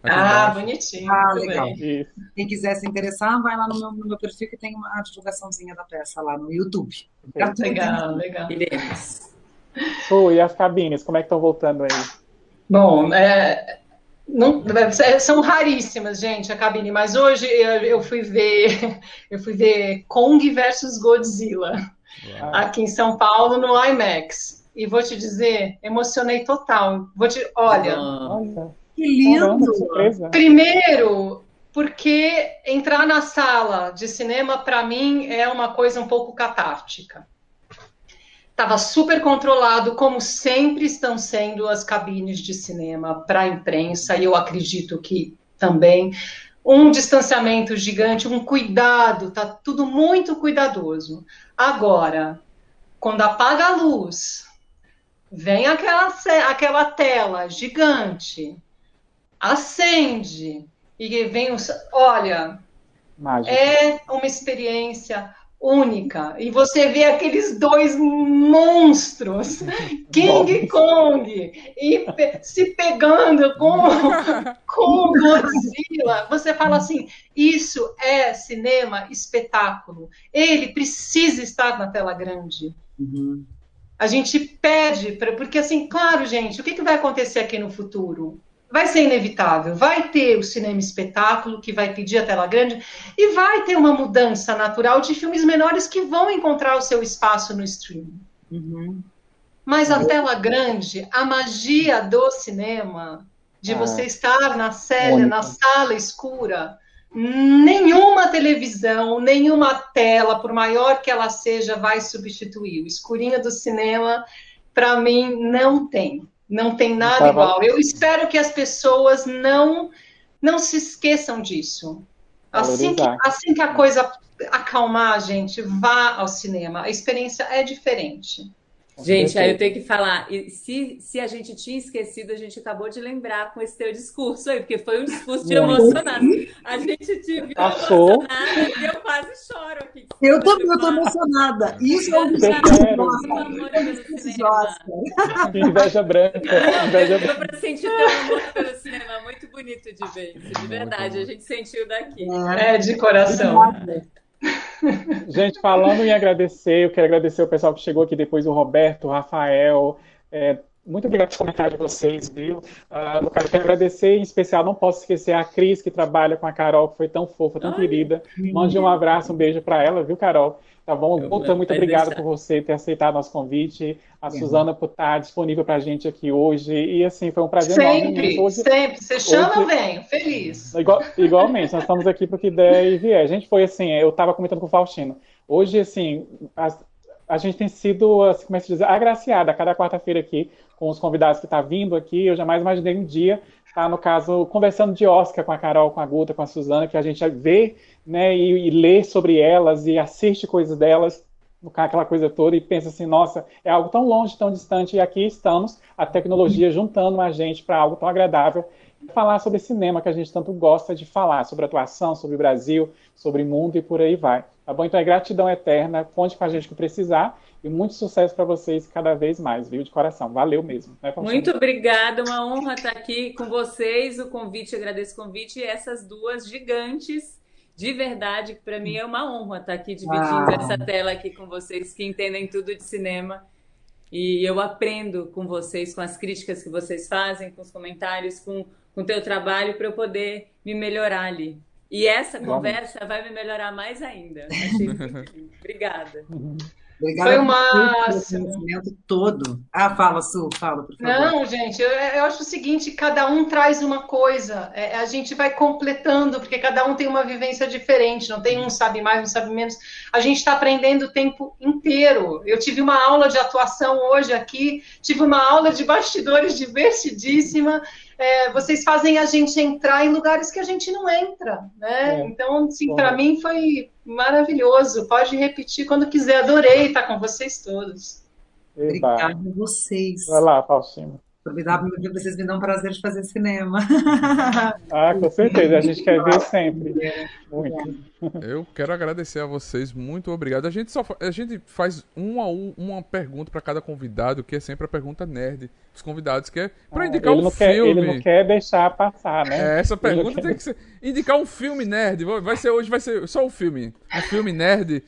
embaixo. bonitinho. Ah, legal. bem. Quem quiser se interessar, vai lá no meu, no meu perfil que tem uma divulgaçãozinha da peça lá no YouTube. Legal, legal. Iremos. E as cabines, como é que estão voltando aí? Bom, é, não- é, são raríssimas, gente, a cabine, mas hoje eu, eu fui ver, eu fui ver Kong versus Godzilla Uau. aqui em São Paulo no IMAX. E vou te dizer, emocionei total. Vou te, olha, Ah, Olha, Que caramba, lindo! que surpresa. Primeiro, porque entrar na sala de cinema, para mim, é uma coisa um pouco catártica. Estava super controlado, como sempre estão sendo as cabines de cinema para a imprensa, e eu acredito que também. Um distanciamento gigante, um cuidado, tá tudo muito cuidadoso. Agora, quando apaga a luz, vem aquela, aquela tela gigante, acende e vem os. Olha, é uma experiência única. E você vê aqueles dois monstros, King Kong, e pe- se pegando com, com Godzilla. Você fala assim: isso é cinema espetáculo. Ele precisa estar na tela grande. Uhum. A gente pede, pra, porque assim, claro, gente, o que, que vai acontecer aqui no futuro? vai ser inevitável. Vai ter o cinema espetáculo, que vai pedir a tela grande, e vai ter uma mudança natural de filmes menores que vão encontrar o seu espaço no streaming. Uhum. Mas a tela grande, a magia do cinema, de ah, você estar na cela, na sala escura, nenhuma televisão, nenhuma tela, por maior que ela seja, vai substituir. O escurinho do cinema, para mim, não tem. Não tem nada Tava... igual. Eu espero que as pessoas não não se esqueçam disso. Assim que, assim que a coisa acalmar, gente, vá ao cinema. A experiência é diferente. Gente, aí eu tenho que falar, se, se a gente tinha esquecido, a gente acabou de lembrar com esse teu discurso aí, porque foi um discurso de emocionado. A gente te viu Passou. emocionada e eu quase choro aqui. Eu também eu tô emocionada. Isso é um discurso nossa. Inveja branca. Inveja branca. Deu pra sentir teu amor pelo cinema, muito bonito de ver isso, de verdade. A gente sentiu daqui. É, de coração. É Gente, falando em agradecer, eu quero agradecer o pessoal que chegou aqui depois, o Roberto, o Rafael. É, muito obrigado pelos comentários de vocês, viu? Uh, no caso, quero agradecer, em especial, não posso esquecer a Cris, que trabalha com a Carol, que foi tão fofa, tão Ai, querida. Mande um abraço, um beijo para ela, viu, Carol? Tá bom? Guta, muito obrigado deixar. por você ter aceitado nosso convite. A Suzana por estar disponível para a gente aqui hoje. E assim, foi um prazer sempre, enorme. Hoje, sempre, Você chama, hoje, eu venho. Feliz. Igual, igualmente, nós estamos aqui porque der e vier. A gente foi assim, eu estava comentando com o Faustino. Hoje, assim, a, a gente tem sido, assim, como é que se diz, agraciada a cada quarta-feira aqui com os convidados que estão tá vindo aqui. Eu jamais imaginei um dia tá, no caso, conversando de Oscar com a Carol, com a Guta, com a Suzana, que a gente vê né, e, e lê sobre elas e assiste coisas delas, aquela coisa toda, e pensa assim, nossa, é algo tão longe, tão distante, e aqui estamos, a tecnologia juntando a gente para algo tão agradável, falar sobre cinema que a gente tanto gosta de falar, sobre atuação, sobre Brasil, sobre mundo e por aí vai. Tá bom? Então é gratidão eterna, conte com a gente que precisar, e muito sucesso para vocês cada vez mais, viu? De coração. Valeu mesmo. Né, muito obrigada, uma honra estar aqui com vocês, o convite, agradeço o convite, e essas duas gigantes de verdade, que para mim é uma honra estar aqui dividindo ah. essa tela aqui com vocês que entendem tudo de cinema. E eu aprendo com vocês, com as críticas que vocês fazem, com os comentários, com o teu trabalho, para eu poder me melhorar ali. E essa conversa vai me melhorar mais ainda. Achei Obrigada. Obrigada Foi o máximo. conhecimento todo. Ah, fala, Su, fala, por favor. Não, gente, eu, eu acho o seguinte: cada um traz uma coisa, é, a gente vai completando, porque cada um tem uma vivência diferente, não tem um sabe mais, um sabe menos. A gente está aprendendo o tempo inteiro. Eu tive uma aula de atuação hoje aqui, tive uma aula de bastidores divertidíssima é, vocês fazem a gente entrar em lugares que a gente não entra, né? É. Então, assim, para mim foi maravilhoso. Pode repetir quando quiser. Adorei estar com vocês todos. Obrigada a vocês. Vai lá, Faustino. Convidar porque vocês me dão um prazer de fazer cinema. Ah, com certeza, a gente quer ver sempre. Muito. Eu quero agradecer a vocês, muito obrigado. A gente só a gente faz uma, uma pergunta para cada convidado, que é sempre a pergunta nerd dos convidados, que é para ah, indicar um quer, filme. ele não quer deixar passar, né? É, essa pergunta tem que ser indicar um filme nerd. Vai ser hoje vai ser só um filme, um filme nerd.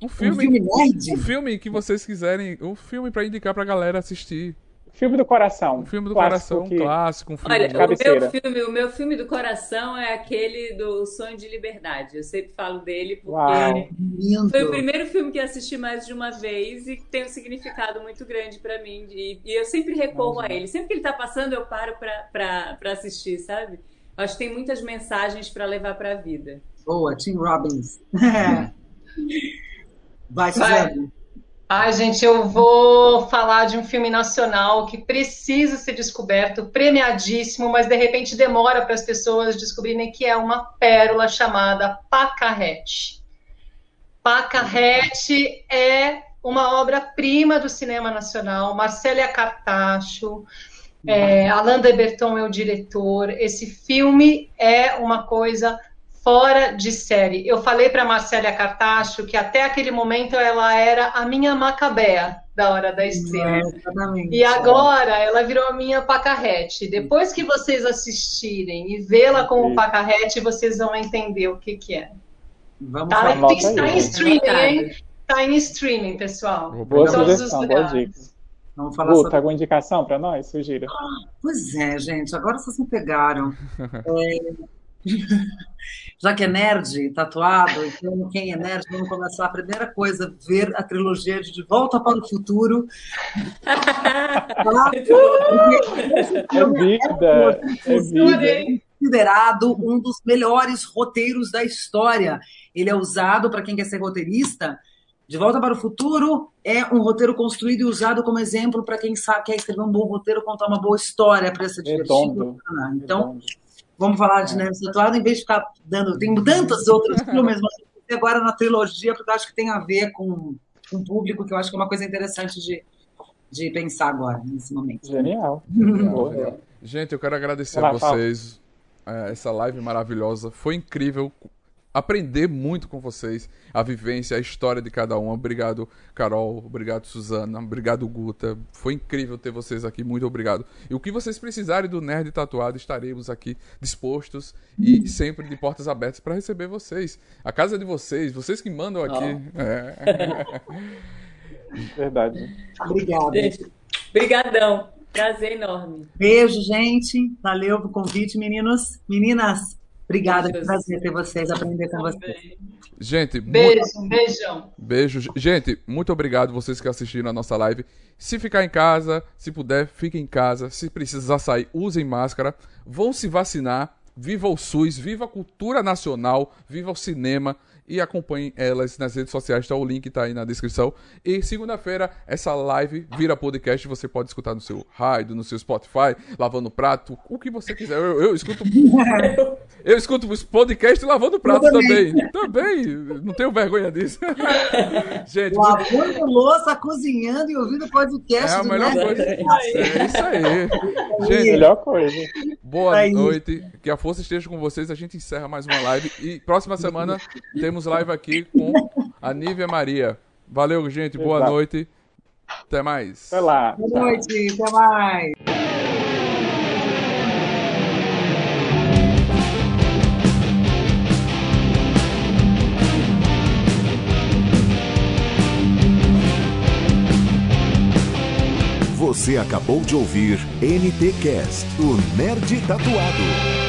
Um filme, um filme nerd? Um filme que vocês quiserem, um filme para indicar pra galera assistir. Filme do coração. Um filme do coração, que... clássico, um filme Olha, o meu filme, o meu filme do coração é aquele do Sonho de Liberdade. Eu sempre falo dele porque Uau, foi o primeiro filme que assisti mais de uma vez e tem um significado muito grande para mim. E, e, eu sempre recorro a ele. Sempre que ele tá passando, eu paro para assistir, sabe? Acho que tem muitas mensagens para levar para a vida. Boa, Tim Robbins. Vai, Suzane. Ai, gente, eu vou falar de um filme nacional que precisa ser descoberto, premiadíssimo, mas de repente demora para as pessoas descobrirem que é uma pérola chamada Pacarrete. Pacarrete é uma obra-prima do cinema nacional, Marcélia Cartacho, é, Alain de Berton é o diretor. Esse filme é uma coisa fora de série. Eu falei para Marcélia Cartacho que até aquele momento ela era a minha Macabea da hora da estrela. É, e agora ela virou a minha pacarrete. Depois que vocês assistirem e vê-la como pacarrete, vocês vão entender o que, que é. Vamos tá, está em streaming, hein? Está em streaming, pessoal. Boa sugestão, boa dica. Vamos falar Guta, sobre... alguma indicação para nós? Sugira. Ah, pois é, gente, agora vocês me pegaram. É... Já que é nerd, tatuado, então quem é nerd, vamos começar a primeira coisa, ver a trilogia de De Volta para o Futuro. é vida, é vida. Considerado um dos melhores roteiros da história. Ele é usado para quem quer ser roteirista de Volta para o Futuro é um roteiro construído e usado como exemplo para quem sabe, quer escrever um bom roteiro, contar uma boa história para essa divertido. Então, Redondo. Vamos falar de Neve Tatuado, em vez de ficar dando. Tem tantos outros filmes, mas agora na trilogia, porque eu acho que tem a ver com, com o público, que eu acho que é uma coisa interessante de, de pensar agora, nesse momento. Genial. Gente, eu quero agradecer Olá, a vocês. É, essa live maravilhosa. Foi incrível aprender muito com vocês, a vivência, a história de cada um. Obrigado, Carol. Obrigado, Suzana. Obrigado, Guta. Foi incrível ter vocês aqui. Muito obrigado. E o que vocês precisarem do Nerd Tatuado, estaremos aqui dispostos e sempre de portas abertas para receber vocês. A casa de vocês, vocês que mandam aqui. Oh. É. Verdade. Obrigada. Gente, brigadão. Prazer enorme. Beijo, gente. Valeu pelo convite, meninos. Meninas, Obrigada, que prazer ter vocês, aprender com vocês. Gente, beijo, muito... beijão. Beijo. Gente, muito obrigado vocês que assistiram a nossa live. Se ficar em casa, se puder, fiquem em casa. Se precisar sair, usem máscara. Vão se vacinar. Viva o SUS, viva a cultura nacional, viva o cinema e acompanhem elas nas redes sociais, tá? O link tá aí na descrição. E segunda-feira, essa live vira podcast, você pode escutar no seu rádio, no seu Spotify, lavando prato, o que você quiser. Eu, eu escuto. eu escuto os podcasts lavando prato também. Também. Não tenho vergonha disso. Gente. Lavando louça, cozinhando e ouvindo podcast. É a melhor coisa. É isso aí. Gente, melhor coisa. Boa aí. noite. Que a força esteja com vocês. A gente encerra mais uma live. E próxima semana temos temos live aqui com a Nívia Maria. Valeu, gente. Boa Exato. noite. Até mais. Até lá. Boa noite. Até mais. Você acabou de ouvir NT Cast, o Nerd Tatuado.